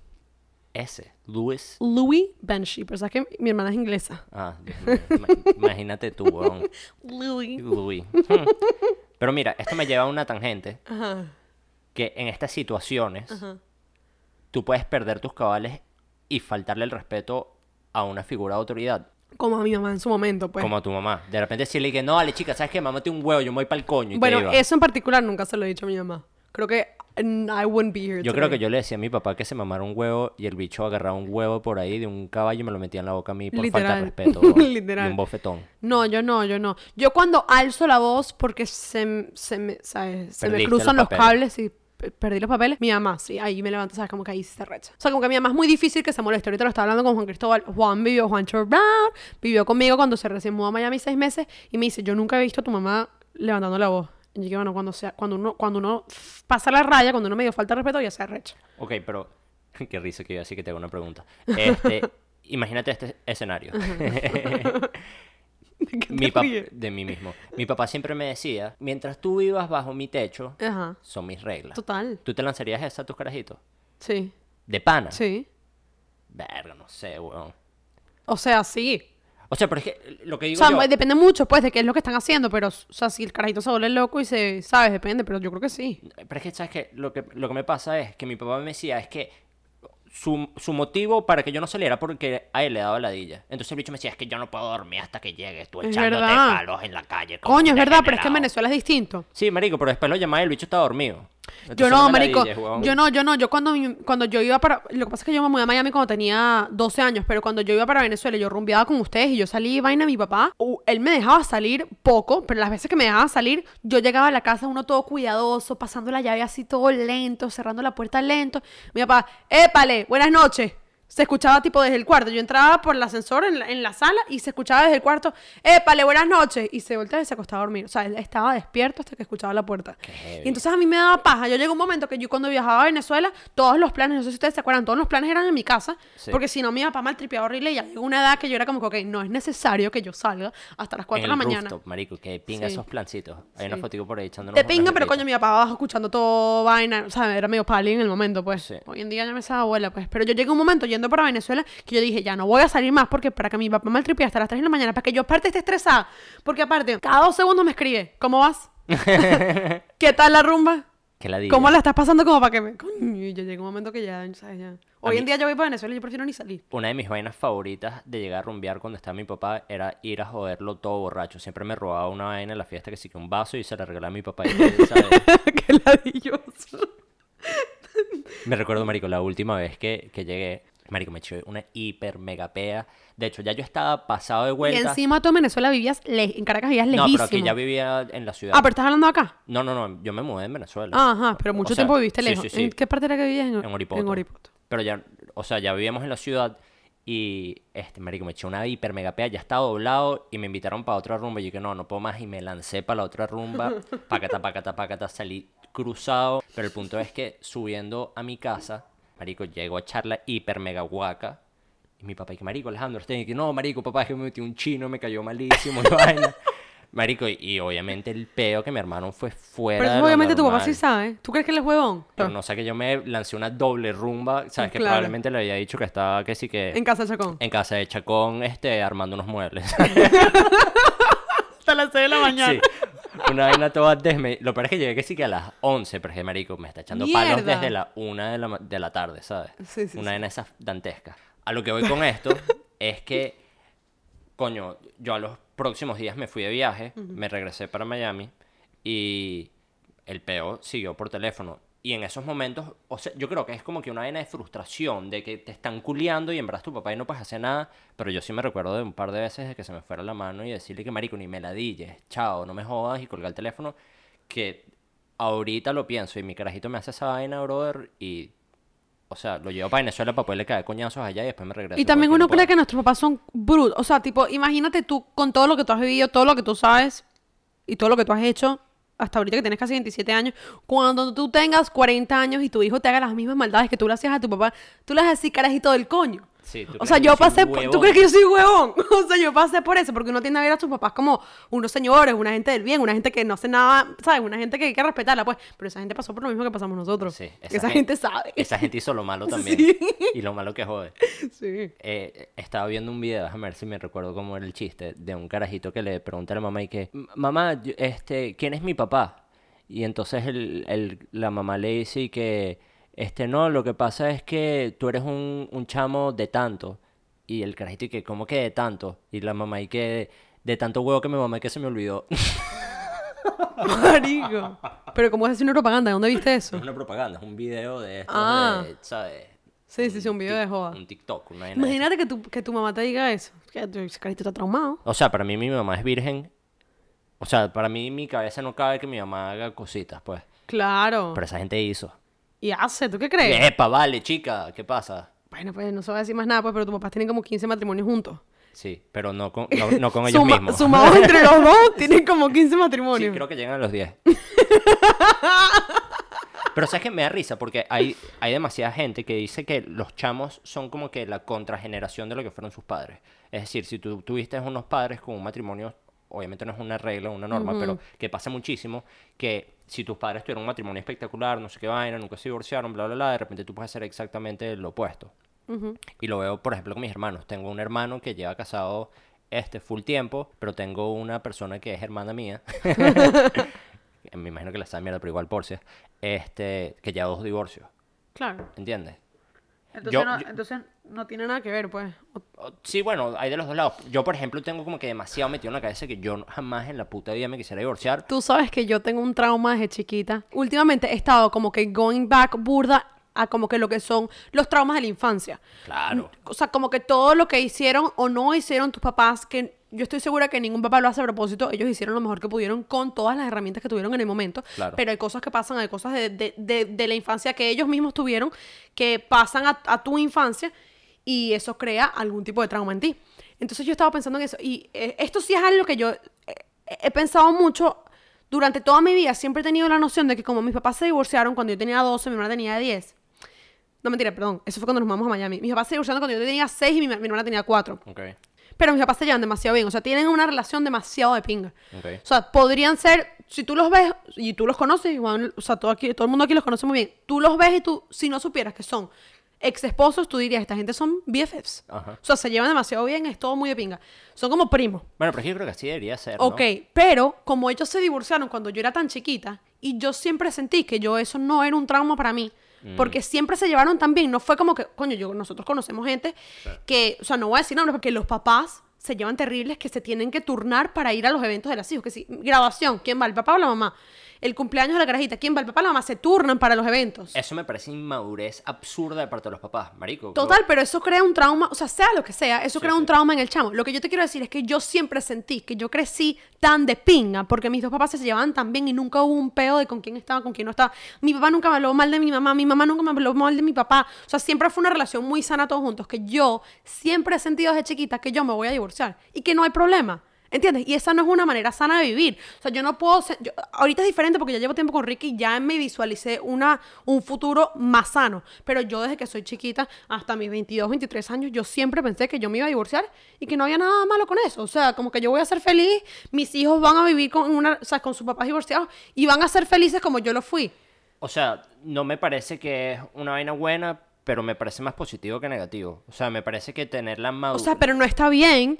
S. Louis. Louis Benchy. Pero sabes que mi hermana es inglesa. Ah, [LAUGHS] imagínate tú, weón. Louis. Louis. Pero mira, esto me lleva a una tangente Ajá. que en estas situaciones Ajá. tú puedes perder tus cabales y faltarle el respeto a una figura de autoridad, Como a mi mamá en su momento, pues. como a tu mamá. De repente decirle que no, dale chica, ¿sabes qué? Mámate un huevo, yo me voy para el coño y te bueno, iba. eso en particular nunca se lo he dicho a mi mamá. Creo que I wouldn't be here Yo creo today. que yo le decía a mi papá que se mamara un huevo y el bicho agarraba un huevo por ahí de un caballo y me lo metía en la boca a mí por falta de Literal. respeto. [LAUGHS] Literal. Y un bofetón. No, yo no, yo no. Yo cuando alzo la voz porque se, se me, ¿sabes? Se me cruzan los los cables y perdí los papeles, mi mamá, sí, ahí me levanta, ¿sabes? Como que ahí se recha. O sea, como que mi mamá es muy difícil que se moleste. Ahorita lo estaba hablando con Juan Cristóbal. Juan vivió, Juan Brown, vivió conmigo cuando se recién mudó a Miami seis meses y me dice, yo nunca he visto a tu mamá levantando la voz. Y yo dije, bueno, cuando, sea, cuando, uno, cuando uno pasa la raya, cuando uno me dio falta de respeto, ya se recha. Ok, pero [LAUGHS] qué risa que yo así que te hago una pregunta. Este, [LAUGHS] imagínate este escenario. [LAUGHS] ¿De qué mi de mí mismo. Mi papá siempre me decía, mientras tú vivas bajo mi techo, Ajá, son mis reglas. total. ¿Tú te lanzarías esa a tus carajitos? Sí, ¿De pana? sí. Verga, no sé, weón. O sea, sí. O sea, pero es que lo que O digo sea, yo... depende mucho, pues, de qué es lo que están haciendo, pero, o sea, si el carajito se vuelve loco y se, ¿sabes? Depende, pero yo creo que sí. Pero es que, ¿sabes qué? Lo que, lo que me pasa es que mi papá me decía es que su, su motivo para que yo no saliera porque a él le daba ladilla. Entonces el bicho me decía, es que yo no puedo dormir hasta que llegues tú Es echándote verdad. palos en la calle. Coño, es verdad, pero es que en degenerado". Venezuela es distinto. Sí, marico, pero después lo llamaba y el bicho estaba dormido. Yo no, marico. Yo no, yo no. Yo cuando, cuando yo iba para... Lo que pasa es que yo me mudé a Miami cuando tenía 12 años, pero cuando yo iba para Venezuela, yo rumbeaba con ustedes y yo salí vaina a mi papá. uh, él me dejaba salir poco, pero las veces que me dejaba salir, yo llegaba a la casa uno todo cuidadoso, pasando la llave así todo lento, cerrando la puerta lento. Mi papá, épale, buenas noches. Se escuchaba tipo desde el cuarto. Yo entraba por el ascensor en la, en la sala y se escuchaba desde el cuarto, ¡Épale, buenas noches! Y se volteaba y se acostaba a dormir. O sea, él estaba despierto hasta que escuchaba la puerta. heavy. Y entonces a mí me daba paja. Yo llegó un momento que yo cuando viajaba a Venezuela, todos los planes, no sé si ustedes se acuerdan, todos los planes eran en mi casa. Sí. Porque si no, mi papá maltripeaba horrible y ya llegó una edad que yo era como que, ok, no es necesario que yo salga hasta las 4 en de la mañana. rooftop, marico, que pinga Sí. esos plancitos. Hay una Sí. fotico por ahí echándonos Te pinga, pero coño, mi papá abajo escuchando todo vaina. O sea, era medio pali en el momento, pues. Hoy en día ya me sabe abuela, pues. Pero yo llegué a un momento yendo para Venezuela que yo dije, ya no voy a salir más porque para que mi papá maltripee hasta las 3 de la mañana, para que yo aparte esté estresada. Porque aparte, cada dos segundos me escribe, ¿cómo vas? [LAUGHS] ¿Qué tal la rumba? Que la diga. ¿Cómo la estás pasando como para que me... Coño, y yo llegué a un momento que ya, ¿sabes? Ya. Hoy mí- en día yo voy para Venezuela y yo prefiero ni salir. Una de mis vainas favoritas de llegar a rumbear cuando estaba mi papá era ir a joderlo todo borracho. Siempre me robaba una vaina en la fiesta que sí que un vaso y se la regalaba a mi papá. Y, ¿sabes? [LAUGHS] Qué ladilloso. Me recuerdo, marico, la última vez que, que llegué, marico, me eché una hiper mega pea. De hecho, ya yo estaba pasado de Y vuelta. encima tú en Venezuela vivías, le- en Caracas vivías no, lejísimo. pero aquí ya vivía en la ciudad. Ah, pero estás hablando acá. No, no, no, yo me mudé en Venezuela. Ajá, pero mucho O sea, tiempo viviste sí, lejos. sí, sí. ¿En qué parte era que vivías? En, En Oripoto. En Oripoto. Pero ya, o sea, ya vivíamos en la ciudad y, este, marico, me eché una hiper mega pea, ya estaba doblado y me invitaron para otra rumba y yo dije, no, no puedo más y me lancé para la otra rumba, [LAUGHS] pacata, pacata, pacata, salí cruzado, pero el punto es que subiendo a mi casa, marico, llego a echar la hiper mega guaca y mi papá, y que marico, Alejandro, usted, que no, marico, papá, es que me metí un chino, me cayó malísimo, [LAUGHS] y vaina. Marico, y, y obviamente el peo que mi hermano fue fuera Pero de eso lo obviamente tu papá sí sabe. ¿Tú crees que él es huevón? Pero no sé que yo me lancé una doble rumba, ¿sabes? Que probablemente le había dicho que estaba, que sí que... En casa de Chacón. En casa de Chacón, este, armando unos muebles. [LAUGHS] [LAUGHS] Hasta las 6 de la mañana. sí. Una vaina toda desme... Lo peor es que llegué que sí que a las 11, pero es que, marico, me está echando palos Mierda. desde la 1 de la, de la tarde, ¿sabes? Sí, sí, Una vaina esas dantescas. A lo que voy con esto [LAUGHS] es que, coño, yo a los próximos días me fui de viaje, me regresé para Miami y el peo siguió por teléfono. Y en esos momentos, o sea, yo creo que es como que una vaina de frustración, de que te están culiando y en verdad tu papá y no puedes hacer nada. Pero yo sí me recuerdo de un par de veces de que se me fuera la mano y decirle que marico, ni me ladilles, chao, no me jodas y colgar el teléfono. Que ahorita lo pienso y mi carajito me hace esa vaina, brother, y. O sea, lo llevo para Venezuela para poderle caer coñazos allá y después me regreso. Y también uno cree que nuestros papás son brutos. O sea, tipo, imagínate tú con todo lo que tú has vivido, todo lo que tú sabes y todo lo que tú has hecho hasta ahorita que tienes casi 27 años. Cuando tú tengas 40 años y tu hijo te haga las mismas maldades que tú le hacías a tu papá, tú le vas a decir carajito del coño. Sí, ¿tú O sea, yo pasé por... ¿Tú crees que yo soy huevón? [LAUGHS] O sea, yo pasé por eso, porque uno tiende a ver a sus papás como unos señores, una gente del bien, una gente que no hace nada, ¿sabes? Una gente que hay que respetarla, pues. Pero esa gente pasó por lo mismo que pasamos nosotros. Sí, esa, gente, sabe. Esa gente hizo lo malo [LAUGHS] también. Sí. Y lo malo que jode. [LAUGHS] Sí. Eh, estaba viendo un video, déjame ver si me recuerdo cómo era el chiste, de un carajito que le pregunta a la mamá y que, "M- mamá, este, ¿quién es mi papá? Y entonces el, el- la mamá le dice y que, este, no, lo que pasa es que tú eres un, un chamo de tanto. Y el carajito y que, ¿cómo que de tanto? Y la mamá y que, de tanto huevo que me mamá que se me olvidó. [LAUGHS] Marico. Pero ¿cómo es decir una propaganda? ¿De dónde viste No eso? es una propaganda, es un video de estos Ah. de, ¿sabes? Sí, sí, sí, un video de joda. Un TikTok, una Imagínate que tu, que tu mamá te diga eso. Que tu- ese carito está traumado. O sea, para mí mi mamá es virgen. O sea, para mí mi cabeza no cabe que mi mamá haga cositas, pues. Claro. Pero esa gente hizo. Y hace, ¿tú qué crees? Epa, vale, chica, ¿qué pasa? Bueno, pues no se va a decir más nada, pues, pero tus papás tienen como 15 matrimonios juntos. Sí, pero no con, no, no con ellos Suma- mismos. Sumados entre los [LAUGHS] dos, tienen como 15 matrimonios. Sí, creo que llegan a los 10. [LAUGHS] Pero sabes que me da risa porque hay, hay demasiada gente que dice que los chamos son como que la contrageneración de lo que fueron sus padres. Es decir, si tú tuviste unos padres con un matrimonio, obviamente no es una regla, una norma, pero que pasa muchísimo, que si tus padres tuvieron un matrimonio espectacular, no sé qué vaina, nunca se divorciaron, bla, bla, bla, de repente tú puedes hacer exactamente lo opuesto. Y lo veo, por ejemplo, con mis hermanos. Tengo un hermano que lleva casado este full tiempo, pero tengo una persona que es hermana mía. [LAUGHS] [LAUGHS] Me imagino que la está mierda, pero igual por si. Este, que lleva dos divorcios. Claro. ¿Entiendes? Entonces, Yo- no, yo- entonces no tiene nada que ver, pues. Sí, bueno, hay de los dos lados. Yo, por ejemplo, tengo como que demasiado metido en la cabeza que yo jamás en la puta vida me quisiera divorciar. Tú sabes que yo tengo un trauma desde chiquita. Últimamente he estado como que going back burda a como que lo que son los traumas de la infancia. Claro. O sea, como que todo lo que hicieron o no hicieron tus papás, que yo estoy segura que ningún papá lo hace a propósito, ellos hicieron lo mejor que pudieron con todas las herramientas que tuvieron en el momento. Claro. Pero hay cosas que pasan, hay cosas de, de- de- de la infancia que ellos mismos tuvieron, que pasan a, a tu infancia. y eso crea algún tipo de trauma en ti. Entonces yo estaba pensando en eso y eh, esto sí es algo que yo eh, he pensado mucho durante toda mi vida. Siempre he tenido la noción de que como mis papás se divorciaron cuando yo tenía 12, mi hermana tenía 10. No, mentira, perdón. Eso fue cuando nos mudamos a Miami. Mis papás se divorciaron cuando yo tenía 6 y mi, mi hermana tenía 4. Ok, Pero mis papás se llevan demasiado bien. O sea, tienen una relación demasiado de pinga. ok. O sea, podrían ser, si tú los ves y tú los conoces, o sea, todo, aquí, todo el mundo aquí los conoce muy bien. Tú los ves y tú, si no supieras que son ex esposos, tú dirías, esta gente son BFFs. Ajá. O sea, se llevan demasiado bien, es todo muy de pinga. Son como primos. Bueno, pero yo creo que así debería ser, ¿no? Ok, pero como ellos se divorciaron cuando yo era tan chiquita y yo siempre sentí que yo eso no era un trauma para mí. Mm. Porque siempre se llevaron tan bien. No fue como que, coño, yo, nosotros conocemos gente que, o sea, no voy a decir nombres porque los papás se llevan terribles que se tienen que turnar para ir a los eventos de las hijos. Que si, grabación, ¿quién va? ¿El papá o la mamá? El cumpleaños de la carajita, ¿quién va? ¿El papá o la mamá? Se turnan para los eventos. Eso me parece inmadurez absurda de parte de los papás, marico. Total, pero eso crea un trauma, o sea, sea lo que sea, eso Sí, crea un trauma en el chamo. Lo que yo te quiero decir es que yo siempre sentí que yo crecí tan de pinga, porque mis dos papás se llevaban tan bien y nunca hubo un peo de con quién estaba, con quién no estaba. Mi papá nunca me habló mal de mi mamá, mi mamá nunca me habló mal de mi papá. O sea, siempre fue una relación muy sana todos juntos, que yo siempre he sentido desde chiquita que yo me voy a divorciar y que no hay problema. ¿Entiendes? Y esa no es una manera sana de vivir. O sea, yo no puedo... ser- yo- ahorita es diferente porque ya llevo tiempo con Ricky y ya me visualicé una, un futuro más sano. Pero yo desde que soy chiquita, hasta mis 22, 23 años, yo siempre pensé que yo me iba a divorciar y que no había nada malo con eso. O sea, como que yo voy a ser feliz, mis hijos van a vivir con, una, o sea, con sus papás divorciados y van a ser felices como yo lo fui. O sea, no me parece que es una vaina buena, pero me parece más positivo que negativo. O sea, me parece que tener la O madurez... sea, pero no está bien.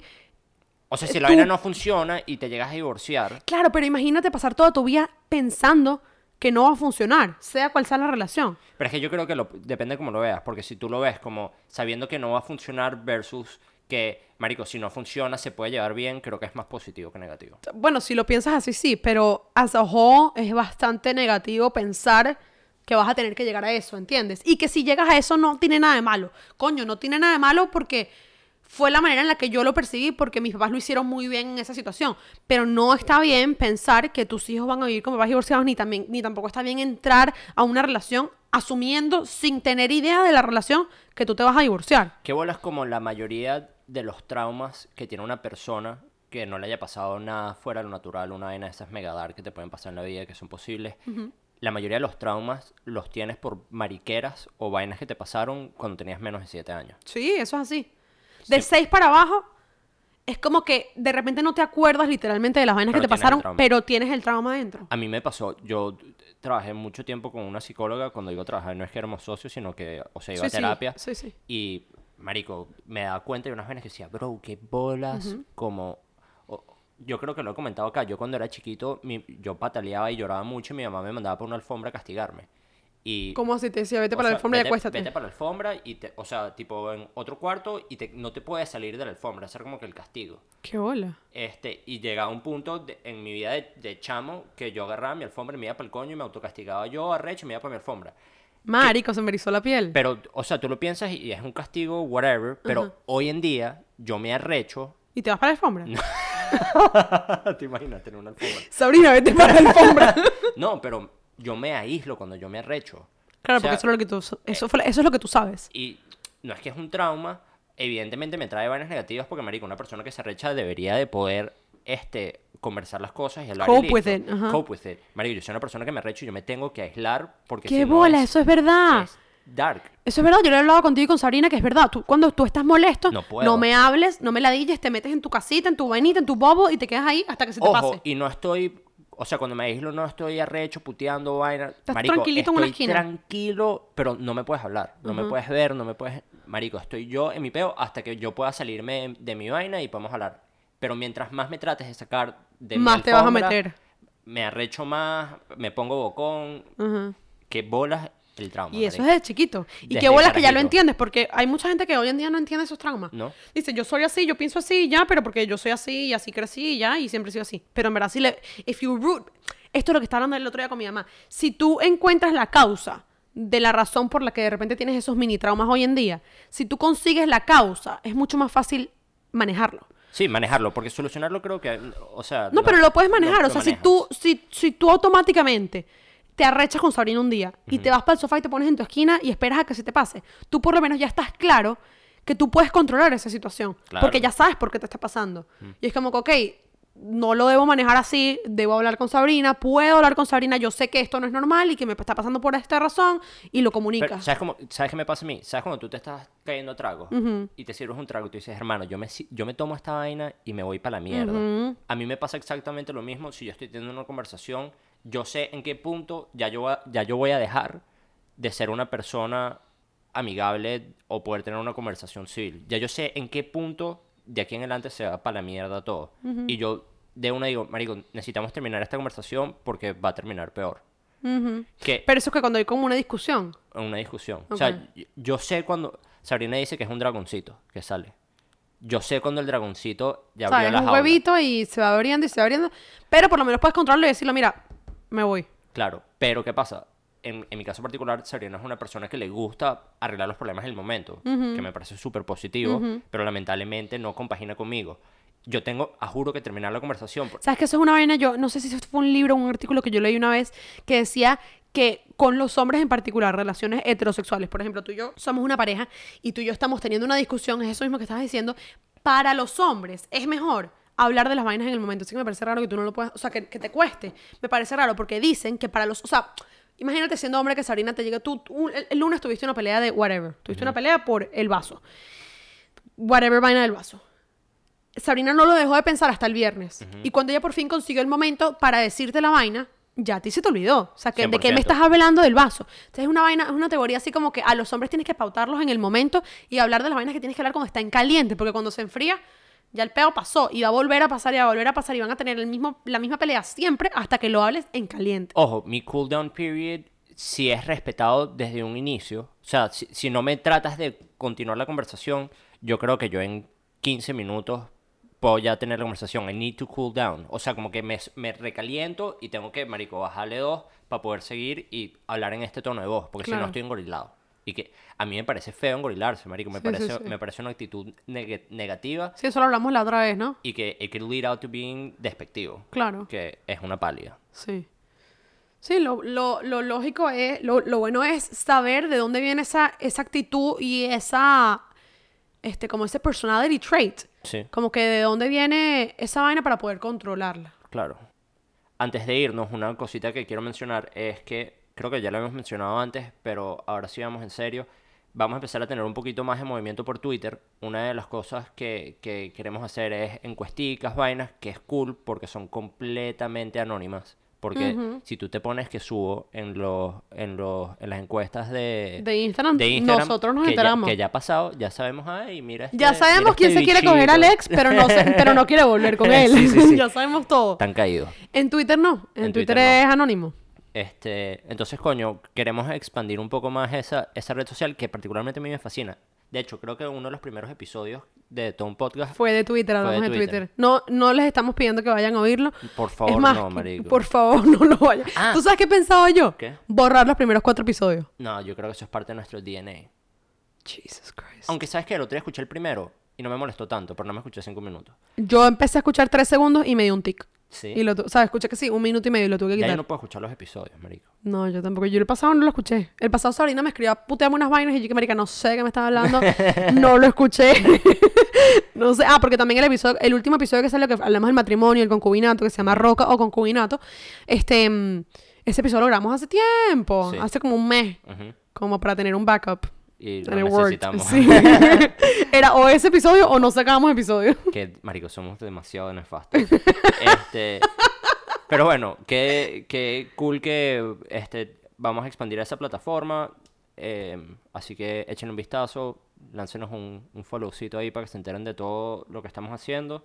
O sea, si la tú- vaina no funciona y te llegas a divorciar, Claro, pero imagínate pasar toda tu vida pensando que no va a funcionar, sea cual sea la relación. pero es que yo creo que lo, depende de cómo lo veas, porque si tú lo ves como sabiendo que no va a funcionar versus que, marico, si no funciona se puede llevar bien, creo que es más positivo que negativo. Bueno, si lo piensas así, sí, pero as a whole es bastante negativo pensar que vas a tener que llegar a eso, ¿entiendes? Y que si llegas a eso no tiene nada de malo. Coño, no tiene nada de malo porque fue la manera en la que yo lo percibí porque mis papás lo hicieron muy bien en esa situación. Pero no está bien pensar que tus hijos van a vivir con papás divorciados, ni, también, ni tampoco está bien entrar a una relación asumiendo sin tener idea de la relación que tú te vas a divorciar. ¿Qué bolas como la mayoría de los traumas que tiene una persona que no le haya pasado nada fuera de lo natural, una vaina de esas mega dark que te pueden pasar en la vida que son posibles? La mayoría de los traumas los tienes por mariqueras o vainas que te pasaron cuando tenías menos de 7 años. Sí, eso es así. De 6 para abajo, es como que de repente no te acuerdas literalmente de las vainas Pero que te tienes el pasaron, trauma. pero tienes el trauma adentro. A mí me pasó, yo trabajé mucho tiempo con una psicóloga, cuando digo trabajar no es que éramos socios, sino que, o sea, iba Sí, a sí, terapia. Sí, sí. Y, marico, me daba cuenta de unas veces que decía, bro, qué bolas, como... o- yo creo que lo he comentado acá, yo cuando era chiquito, mi- yo pataleaba y lloraba mucho y mi mamá me mandaba por una alfombra a castigarme. Y, ¿Cómo así te decía? Vete para la sea, alfombra y vete- acuéstate. Vete para la alfombra y te, o sea, tipo en otro cuarto y te- no te puedes salir de la alfombra, hacer como que el castigo. Qué hola. Este, y llegaba un punto de- en mi vida de, de chamo que yo agarraba mi alfombra y me iba para el coño y me autocastigaba yo arrecho y me iba para mi alfombra. Marico, se me erizó la piel. Pero, o sea, tú lo piensas y es un castigo, whatever, pero hoy en día yo me arrecho. ¿Y te vas para la alfombra? [LAUGHS] ¿Te imaginas tener una alfombra? Sabrina, vete para la alfombra. [LAUGHS] No, pero yo me aíslo cuando yo me arrecho. claro, O sea, porque eso es, lo que tú, eso, fue- eso es lo que tú sabes. Y no es que es un trauma, evidentemente me trae vainas negativas porque, marico, una persona que se arrecha debería de poder, este, conversar las cosas y hablar y Cope listo. with it, ajá. Cope with it. Marico, yo soy una persona que me arrecho y yo me tengo que aislar porque ¡Qué si no bola! es- Eso es verdad. es dark. Eso es verdad, yo lo he hablado contigo y con Sabrina, que es verdad. Tú, cuando tú estás molesto, No puedo. me hables, no me ladilles, te metes en tu casita, en tu vainita, en tu bobo y te quedas ahí hasta que se te Ojo, pase. y no estoy, o sea, cuando me aíslo no estoy arrecho, puteando, vaina. Estás Marico, tranquilito en una esquina. tranquilo, pero no me puedes hablar, no me puedes ver, no me puedes... Marico, estoy yo en mi peo hasta que yo pueda salirme de, mi vaina y podemos hablar. Pero mientras más me trates de sacar de mi Más te vas a meter. Me arrecho más, me pongo bocón, Ajá. que bolas el trauma. Y eso es de chiquito. Y Desde qué bolas que ya lo entiendes, porque hay mucha gente que hoy en día no entiende esos traumas. ¿No? Dice, yo soy así, yo pienso así, ya, pero porque yo soy así y así crecí y ya, y siempre he sido así. Pero en verdad, si le. If you root. Esto es lo que estaba hablando el otro día con mi mamá. Si tú encuentras la causa de la razón por la que de repente tienes esos mini traumas hoy en día, si tú consigues la causa, es mucho más fácil manejarlo. Sí, manejarlo, porque solucionarlo creo que, o sea... No, pero lo puedes manejar. lo o sea, si tú, si, si tú automáticamente te arrechas con Sabrina un día y te vas para el sofá y te pones en tu esquina y esperas a que se te pase, tú por lo menos ya estás claro que tú puedes controlar esa situación. Claro. Porque ya sabes por qué te está pasando. Y es como que, ok, no lo debo manejar así, debo hablar con Sabrina, puedo hablar con Sabrina, yo sé que esto no es normal y que me está pasando por esta razón y lo Pero, comunicas. ¿sabes, cómo, ¿Sabes qué me pasa a mí? ¿Sabes cuando tú te estás cayendo trago y te sirves un trago y tú dices, hermano, yo me, yo me tomo esta vaina y me voy para la mierda? A mí me pasa exactamente lo mismo si yo estoy teniendo una conversación, yo sé en qué punto ya yo, ya yo voy a dejar de ser una persona amigable o poder tener una conversación civil. Ya yo sé en qué punto de aquí en adelante se va para la mierda todo. Y yo de una digo, marico, necesitamos terminar esta conversación porque va a terminar peor. Que Pero eso es que cuando hay como una discusión. una discusión. O sea, yo- yo sé cuando Sabrina dice que es un dragoncito que sale. Yo sé cuando el dragoncito ya O sea, abrió es la un jaula. huevito y se va abriendo y se va abriendo. Pero por lo menos puedes controlarlo y decirlo, mira, me voy. Claro, pero ¿qué pasa? En, en mi caso particular, Sabrina es una persona que le gusta arreglar los problemas en el momento, que me parece súper positivo, pero lamentablemente no compagina conmigo. Yo tengo, a juro que terminar la conversación. por- ¿Sabes que eso es una vaina? Yo no sé si esto fue un libro o un artículo que yo leí una vez que decía que con los hombres en particular, relaciones heterosexuales, por ejemplo, tú y yo somos una pareja y tú y yo estamos teniendo una discusión, es eso mismo que estabas diciendo, para los hombres es mejor hablar de las vainas en el momento. Así que me parece raro que tú no lo puedas, o sea, que, que te cueste. Me parece raro porque dicen que para los, o sea, imagínate siendo hombre que Sabrina te llega, tú, tú el, el lunes tuviste una pelea de whatever, tuviste una pelea por el vaso, whatever vaina del vaso. Sabrina no lo dejó de pensar hasta el viernes. Y cuando ella por fin consiguió el momento para decirte la vaina, ya a ti se te olvidó. O sea, que, ¿de qué 100%. me estás hablando del vaso? Entonces es una vaina, es una teoría así como que a los hombres tienes que pautarlos en el momento y hablar de las vainas que tienes que hablar cuando está en caliente, porque cuando se enfría, ya el peo pasó y va a volver a pasar y va a volver a pasar y van a tener el mismo, la misma pelea siempre hasta que lo hables en caliente. Ojo, mi cooldown period, si es respetado desde un inicio, o sea, si, si no me tratas de continuar la conversación, yo creo que yo en 15 minutos puedo ya tener la conversación. I need to cool down. O sea, como que me, me recaliento y tengo que, marico, bajarle dos para poder seguir y hablar en este tono de voz, porque si no estoy engorilado. Y que a mí me parece feo engorilarse, marico. Me, Sí, sí, parece, sí. me parece una actitud neg- negativa Sí, eso lo hablamos la otra vez, ¿no? y que it could lead out to being despectivo, Claro. que es una pálida. Sí. Sí, lo, lo, lo lógico es, lo, lo bueno es saber de dónde viene esa, esa actitud y esa, este, como ese personality trait. Sí. Como que de dónde viene esa vaina para poder controlarla. Claro. Antes de irnos, una cosita que quiero mencionar es que creo que ya lo hemos mencionado antes, pero ahora sí vamos en serio. Vamos a empezar a tener un poquito más de movimiento por Twitter. Una de las cosas que, que queremos hacer es encuesticas, vainas, que es cool porque son completamente anónimas. Porque si tú te pones que subo en los, en los, en las encuestas de, De Instagram, de Instagram, nosotros nos que ya- enteramos. que ya ha pasado, ya sabemos, ay, mira este, ya mira sabemos quién este se quiere coger al bichito". ex, pero no, se- pero no quiere volver con [LAUGHS] él. Sí, sí, sí. [LAUGHS] ya sabemos todo. Están caídos. En Twitter no. En, En Twitter, Twitter no. es anónimo. Este, entonces, coño, queremos expandir un poco más esa, esa red social que particularmente a mí me fascina. De hecho, creo que uno de los primeros episodios de Tom Podcast, Fue de Twitter, hablamos de Twitter. Twitter. No, no les estamos pidiendo que vayan a oírlo. por favor, es más, no, marico. por favor, no lo vayan. Ah. ¿Tú sabes qué he pensado yo? ¿Qué? Borrar los primeros cuatro episodios. No, yo creo que eso es parte de nuestro DNA. Jesus Christ. Aunque sabes que el otro día escuché el primero y no me molestó tanto, pero no me escuché cinco minutos. Yo empecé a escuchar tres segundos y me dio un tic. Sí. Y lo tu- ¿Sabes? Escuché que sí, un minuto y medio y lo tuve que Ya quitar. yo no puedo escuchar los episodios, marico. No, yo tampoco. Yo el pasado no lo escuché. El pasado Sabrina me escribió, puteame unas vainas y yo que marica, no sé qué me estaba hablando. [LAUGHS] no lo escuché. [LAUGHS] no sé. Ah, porque también el episodio, el último episodio que salió que hablamos del matrimonio, el concubinato, que se llama Roca o concubinato, este, mm, ese episodio lo grabamos hace tiempo, Sí. hace como un mes, Ujú. como para tener un backup. Y lo necesitamos. Sí. [LAUGHS] Era o ese episodio o no sacábamos episodio. [LAUGHS] que, marico, somos demasiado nefastos. este, pero bueno, qué, qué cool que este, vamos a expandir esa plataforma. eh, así que echen un vistazo, láncenos un, un followcito ahí para que se enteren de todo lo que estamos haciendo.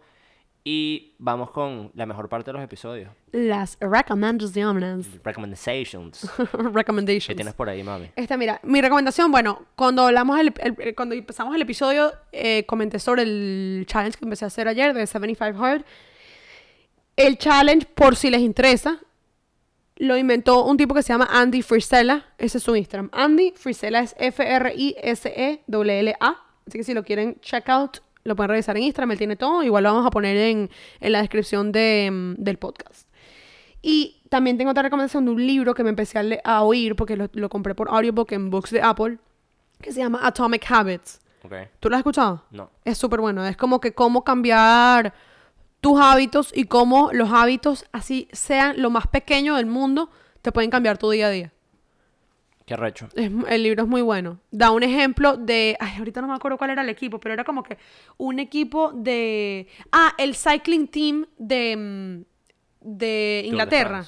Y vamos con la mejor parte de los episodios. Las recomendaciones. Recommendations. [LAUGHS] Recommendations. ¿Qué tienes por ahí, mami? Esta, mira, mi recomendación, bueno, cuando hablamos, el- cuando empezamos el episodio, eh, comenté sobre el challenge que empecé a hacer ayer de 75 Hard. El challenge, por si les interesa, lo inventó un tipo que se llama Andy Frisella. Ese es su Instagram. Andy Frisella es F-R-I-S-E-L-L-A. Así que si lo quieren check out, lo pueden revisar en Instagram. Él tiene todo. Igual lo vamos a poner en, en la descripción de, mm, del podcast. Y también tengo otra recomendación de un libro que me empecé a, le- a oír porque lo, lo compré por audiobook en Books de Apple, que se llama Atomic Habits. Ok. ¿Tú lo has escuchado? No. Es súper bueno. Es como que cómo cambiar tus hábitos y cómo los hábitos, así sean lo más pequeño del mundo, te pueden cambiar tu día a día. Qué recho. Es- el libro es muy bueno. Da un ejemplo de. Ay, ahorita no me acuerdo cuál era el equipo, pero era como que un equipo de. Ah, el cycling team de. mm, de Inglaterra.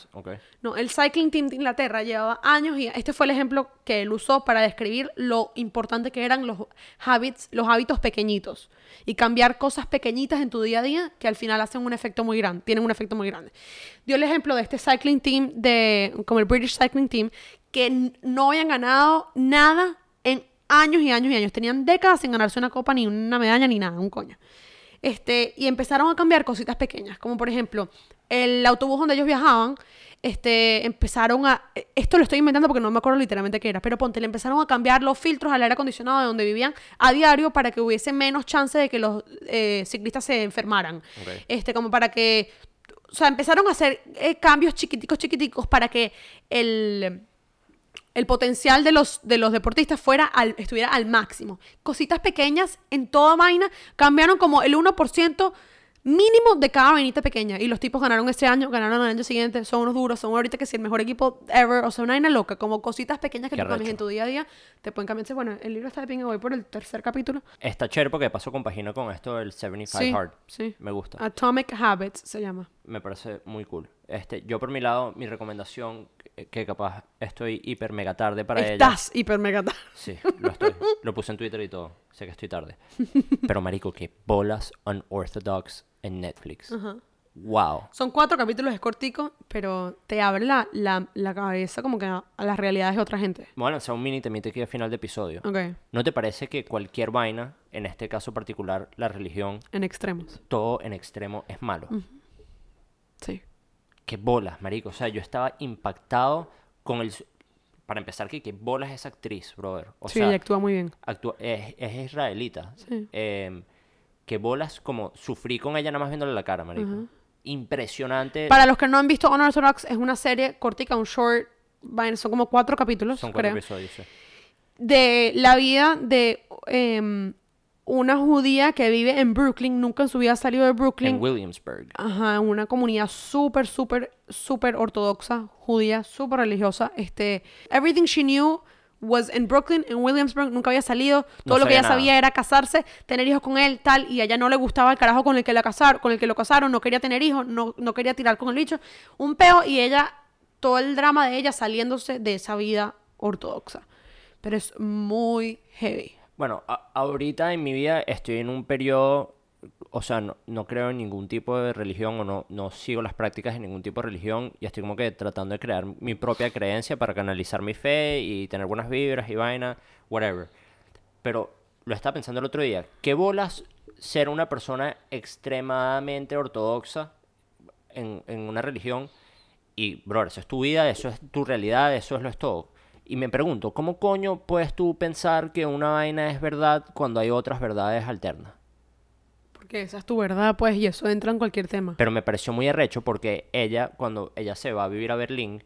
No, el cycling team de Inglaterra llevaba años y este fue el ejemplo que él usó para describir lo importante que eran los habits, los hábitos pequeñitos y cambiar cosas pequeñitas en tu día a día que al final hacen un efecto muy grande, tienen un efecto muy grande. Dio el ejemplo de este cycling team de como el British Cycling Team que no habían ganado nada en años y años y años, tenían décadas sin ganarse una copa ni una medalla ni nada, un coño. Este, y empezaron a cambiar cositas pequeñas, como por ejemplo, el autobús donde ellos viajaban, este, empezaron a, esto lo estoy inventando porque no me acuerdo literalmente qué era, pero ponte, le empezaron a cambiar los filtros al aire acondicionado de donde vivían a diario para que hubiese menos chance de que los eh, ciclistas se enfermaran. Ok. Este, como para que, o sea, empezaron a hacer eh, cambios chiquiticos, chiquiticos para que el, el potencial de los, de los deportistas fuera al, estuviera al máximo. Cositas pequeñas en toda vaina cambiaron como el 1% mínimo de cada vainita pequeña. Y los tipos ganaron este año, ganaron el año siguiente, son unos duros, son ahorita que si el mejor equipo ever, o sea, una vaina loca, como cositas pequeñas que Qué tú cambias en tu día a día, te pueden cambiar. Bueno, el libro está de pinga, voy por el tercer capítulo. Está chévere porque de paso compagina con esto del 75 Sí, Hard. sí. Me gusta. Atomic Habits se llama. Me parece muy cool. Este, yo por mi lado, mi recomendación, que, capaz estoy hiper mega tarde para ella. Estás hiper mega tarde. Sí, lo estoy. Lo puse en Twitter y todo. Sé que estoy tarde. Pero marico, que bolas unorthodox en Netflix. Wow. Son cuatro capítulos, es cortico, pero te abre la, la, la cabeza como que a, a las realidades de otra gente. Voy a lanzar un mini temite aquí al final de episodio. Ok, ¿No te parece que cualquier vaina, en este caso particular la religión, en extremos. todo en extremo es malo? Sí. Qué bolas, marico. O sea, yo estaba impactado con el... Para empezar, que qué bolas esa actriz, brother. O sí, sea, ella actúa muy bien. actúa- es, es israelita. Sí. Eh, qué bolas, como sufrí con ella nada más viéndole la cara, marico. Impresionante. Para los que no han visto Unorthodox, es una serie cortica, un short, son como cuatro capítulos, Son cuatro creo, episodios, sí. de la vida de em, una judía que vive en Brooklyn, nunca en su vida ha salido de Brooklyn. En Williamsburg. Ajá, en una comunidad súper, súper, súper ortodoxa, judía, súper religiosa. Este, everything she knew was in Brooklyn, en Williamsburg, nunca había salido. Todo No lo que ella nada. sabía era casarse, tener hijos con él, tal, y a ella no le gustaba el carajo con el que la casaron, con el que lo casaron, no quería tener hijos, no, no quería tirar con el bicho. Un peo, y ella, todo el drama de ella saliéndose de esa vida ortodoxa. Pero es muy heavy. Bueno, a- ahorita en mi vida estoy en un periodo, o sea, no, no creo en ningún tipo de religión o no, no sigo las prácticas de ningún tipo de religión y estoy como que tratando de crear mi propia creencia para canalizar mi fe y tener buenas vibras y vaina, whatever. Pero lo estaba pensando el otro día, ¿qué bolas ser una persona extremadamente ortodoxa en, en una religión? Y, bro, eso es tu vida, eso es tu realidad, eso es lo es todo. Y me pregunto, ¿cómo coño puedes tú pensar que una vaina es verdad cuando hay otras verdades alternas? Porque esa es tu verdad, pues, y eso entra en cualquier tema. Pero me pareció muy arrecho porque ella, cuando ella se va a vivir a Berlín,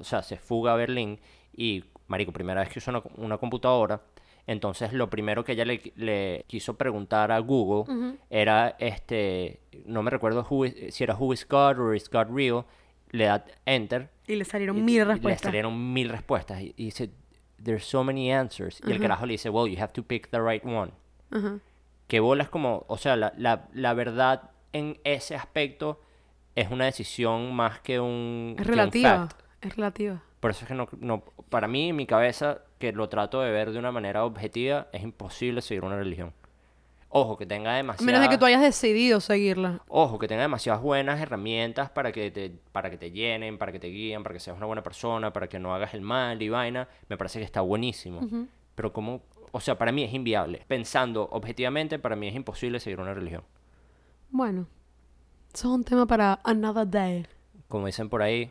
o sea, se fuga a Berlín y, marico, primera vez que usa una, una computadora, entonces lo primero que ella le, le quiso preguntar a Google era, este, no me recuerdo si era Who is God o Is God Real, le da Enter Y le salieron y mil Le respuestas. salieron mil respuestas. Y, y dice, there's so many answers. Y el carajo le dice, well, you have to pick the right one. Ajá. Que bolas como, o sea, la, la, la verdad en ese aspecto es una decisión más que un, Es relativa. Es relativa. Por eso es que no, no, para mí, en mi cabeza, que lo trato de ver de una manera objetiva, es imposible seguir una religión. Ojo, que tenga demasiadas... menos de que tú hayas decidido seguirla. Ojo, que tenga demasiadas buenas herramientas para que te, para que te llenen, para que te guíen, para que seas una buena persona, para que no hagas el mal y vaina. Me parece que está buenísimo. Pero como, o sea, para mí es inviable. Pensando objetivamente, para mí es imposible seguir una religión. Bueno, eso es un tema para another day. Como dicen por ahí,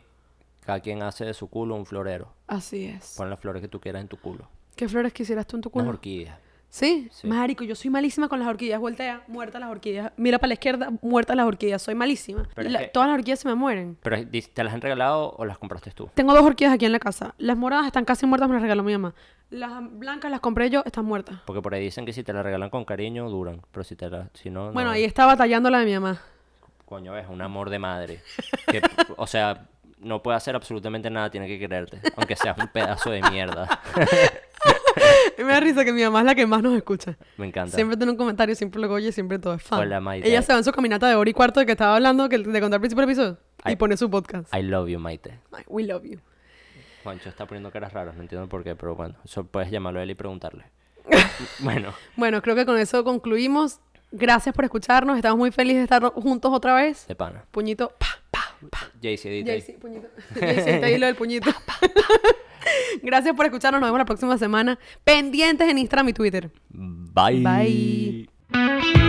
cada quien hace de su culo un florero. Así es. Pon las flores que tú quieras en tu culo. ¿Qué flores quisieras tú en tu Unas culo? orquídeas. ¿Sí? Sí. Marico, yo soy malísima con las orquídeas. Voltea, muertas las orquídeas. Mira para la izquierda, muertas las orquídeas. Soy malísima. La- que- Todas las orquídeas se me mueren. Pero ¿te las han regalado o las compraste tú? Tengo dos orquídeas aquí en la casa. Las moradas están casi muertas, me las regaló mi mamá. Las blancas las compré yo, están muertas. Porque por ahí dicen que si te las regalan con cariño, duran. Pero si te las... Si no, Bueno, no. ahí está batallando la de mi mamá. Coño, es un amor de madre. Que, o sea, no puede hacer absolutamente nada, tiene que quererte. Aunque seas un pedazo de mierda. [LAUGHS] [LAUGHS] Me da risa que mi mamá es la que más nos escucha. Me encanta. Siempre tiene un comentario, siempre lo oye, siempre todo es fan. Hola, Maite. Ella se va en su caminata de hora y cuarto de que estaba hablando, que de contar al principio del episodio. Y pone su podcast. I love you, Maite. We love you. Juancho está poniendo caras raras, no entiendo por qué, pero bueno, eso puedes llamarlo a él y preguntarle. [LAUGHS] bueno, Bueno, creo que con eso concluimos. Gracias por escucharnos. Estamos muy felices de estar juntos otra vez. de pana. Puñito. Pa, pa, pa. Jaycee, edita. Jaycee, puñito. Jaycee, está ahí lo del puñito. [LAUGHS] Gracias por escucharnos. Nos vemos la próxima semana. Pendientes en Instagram y Twitter. Bye. Bye.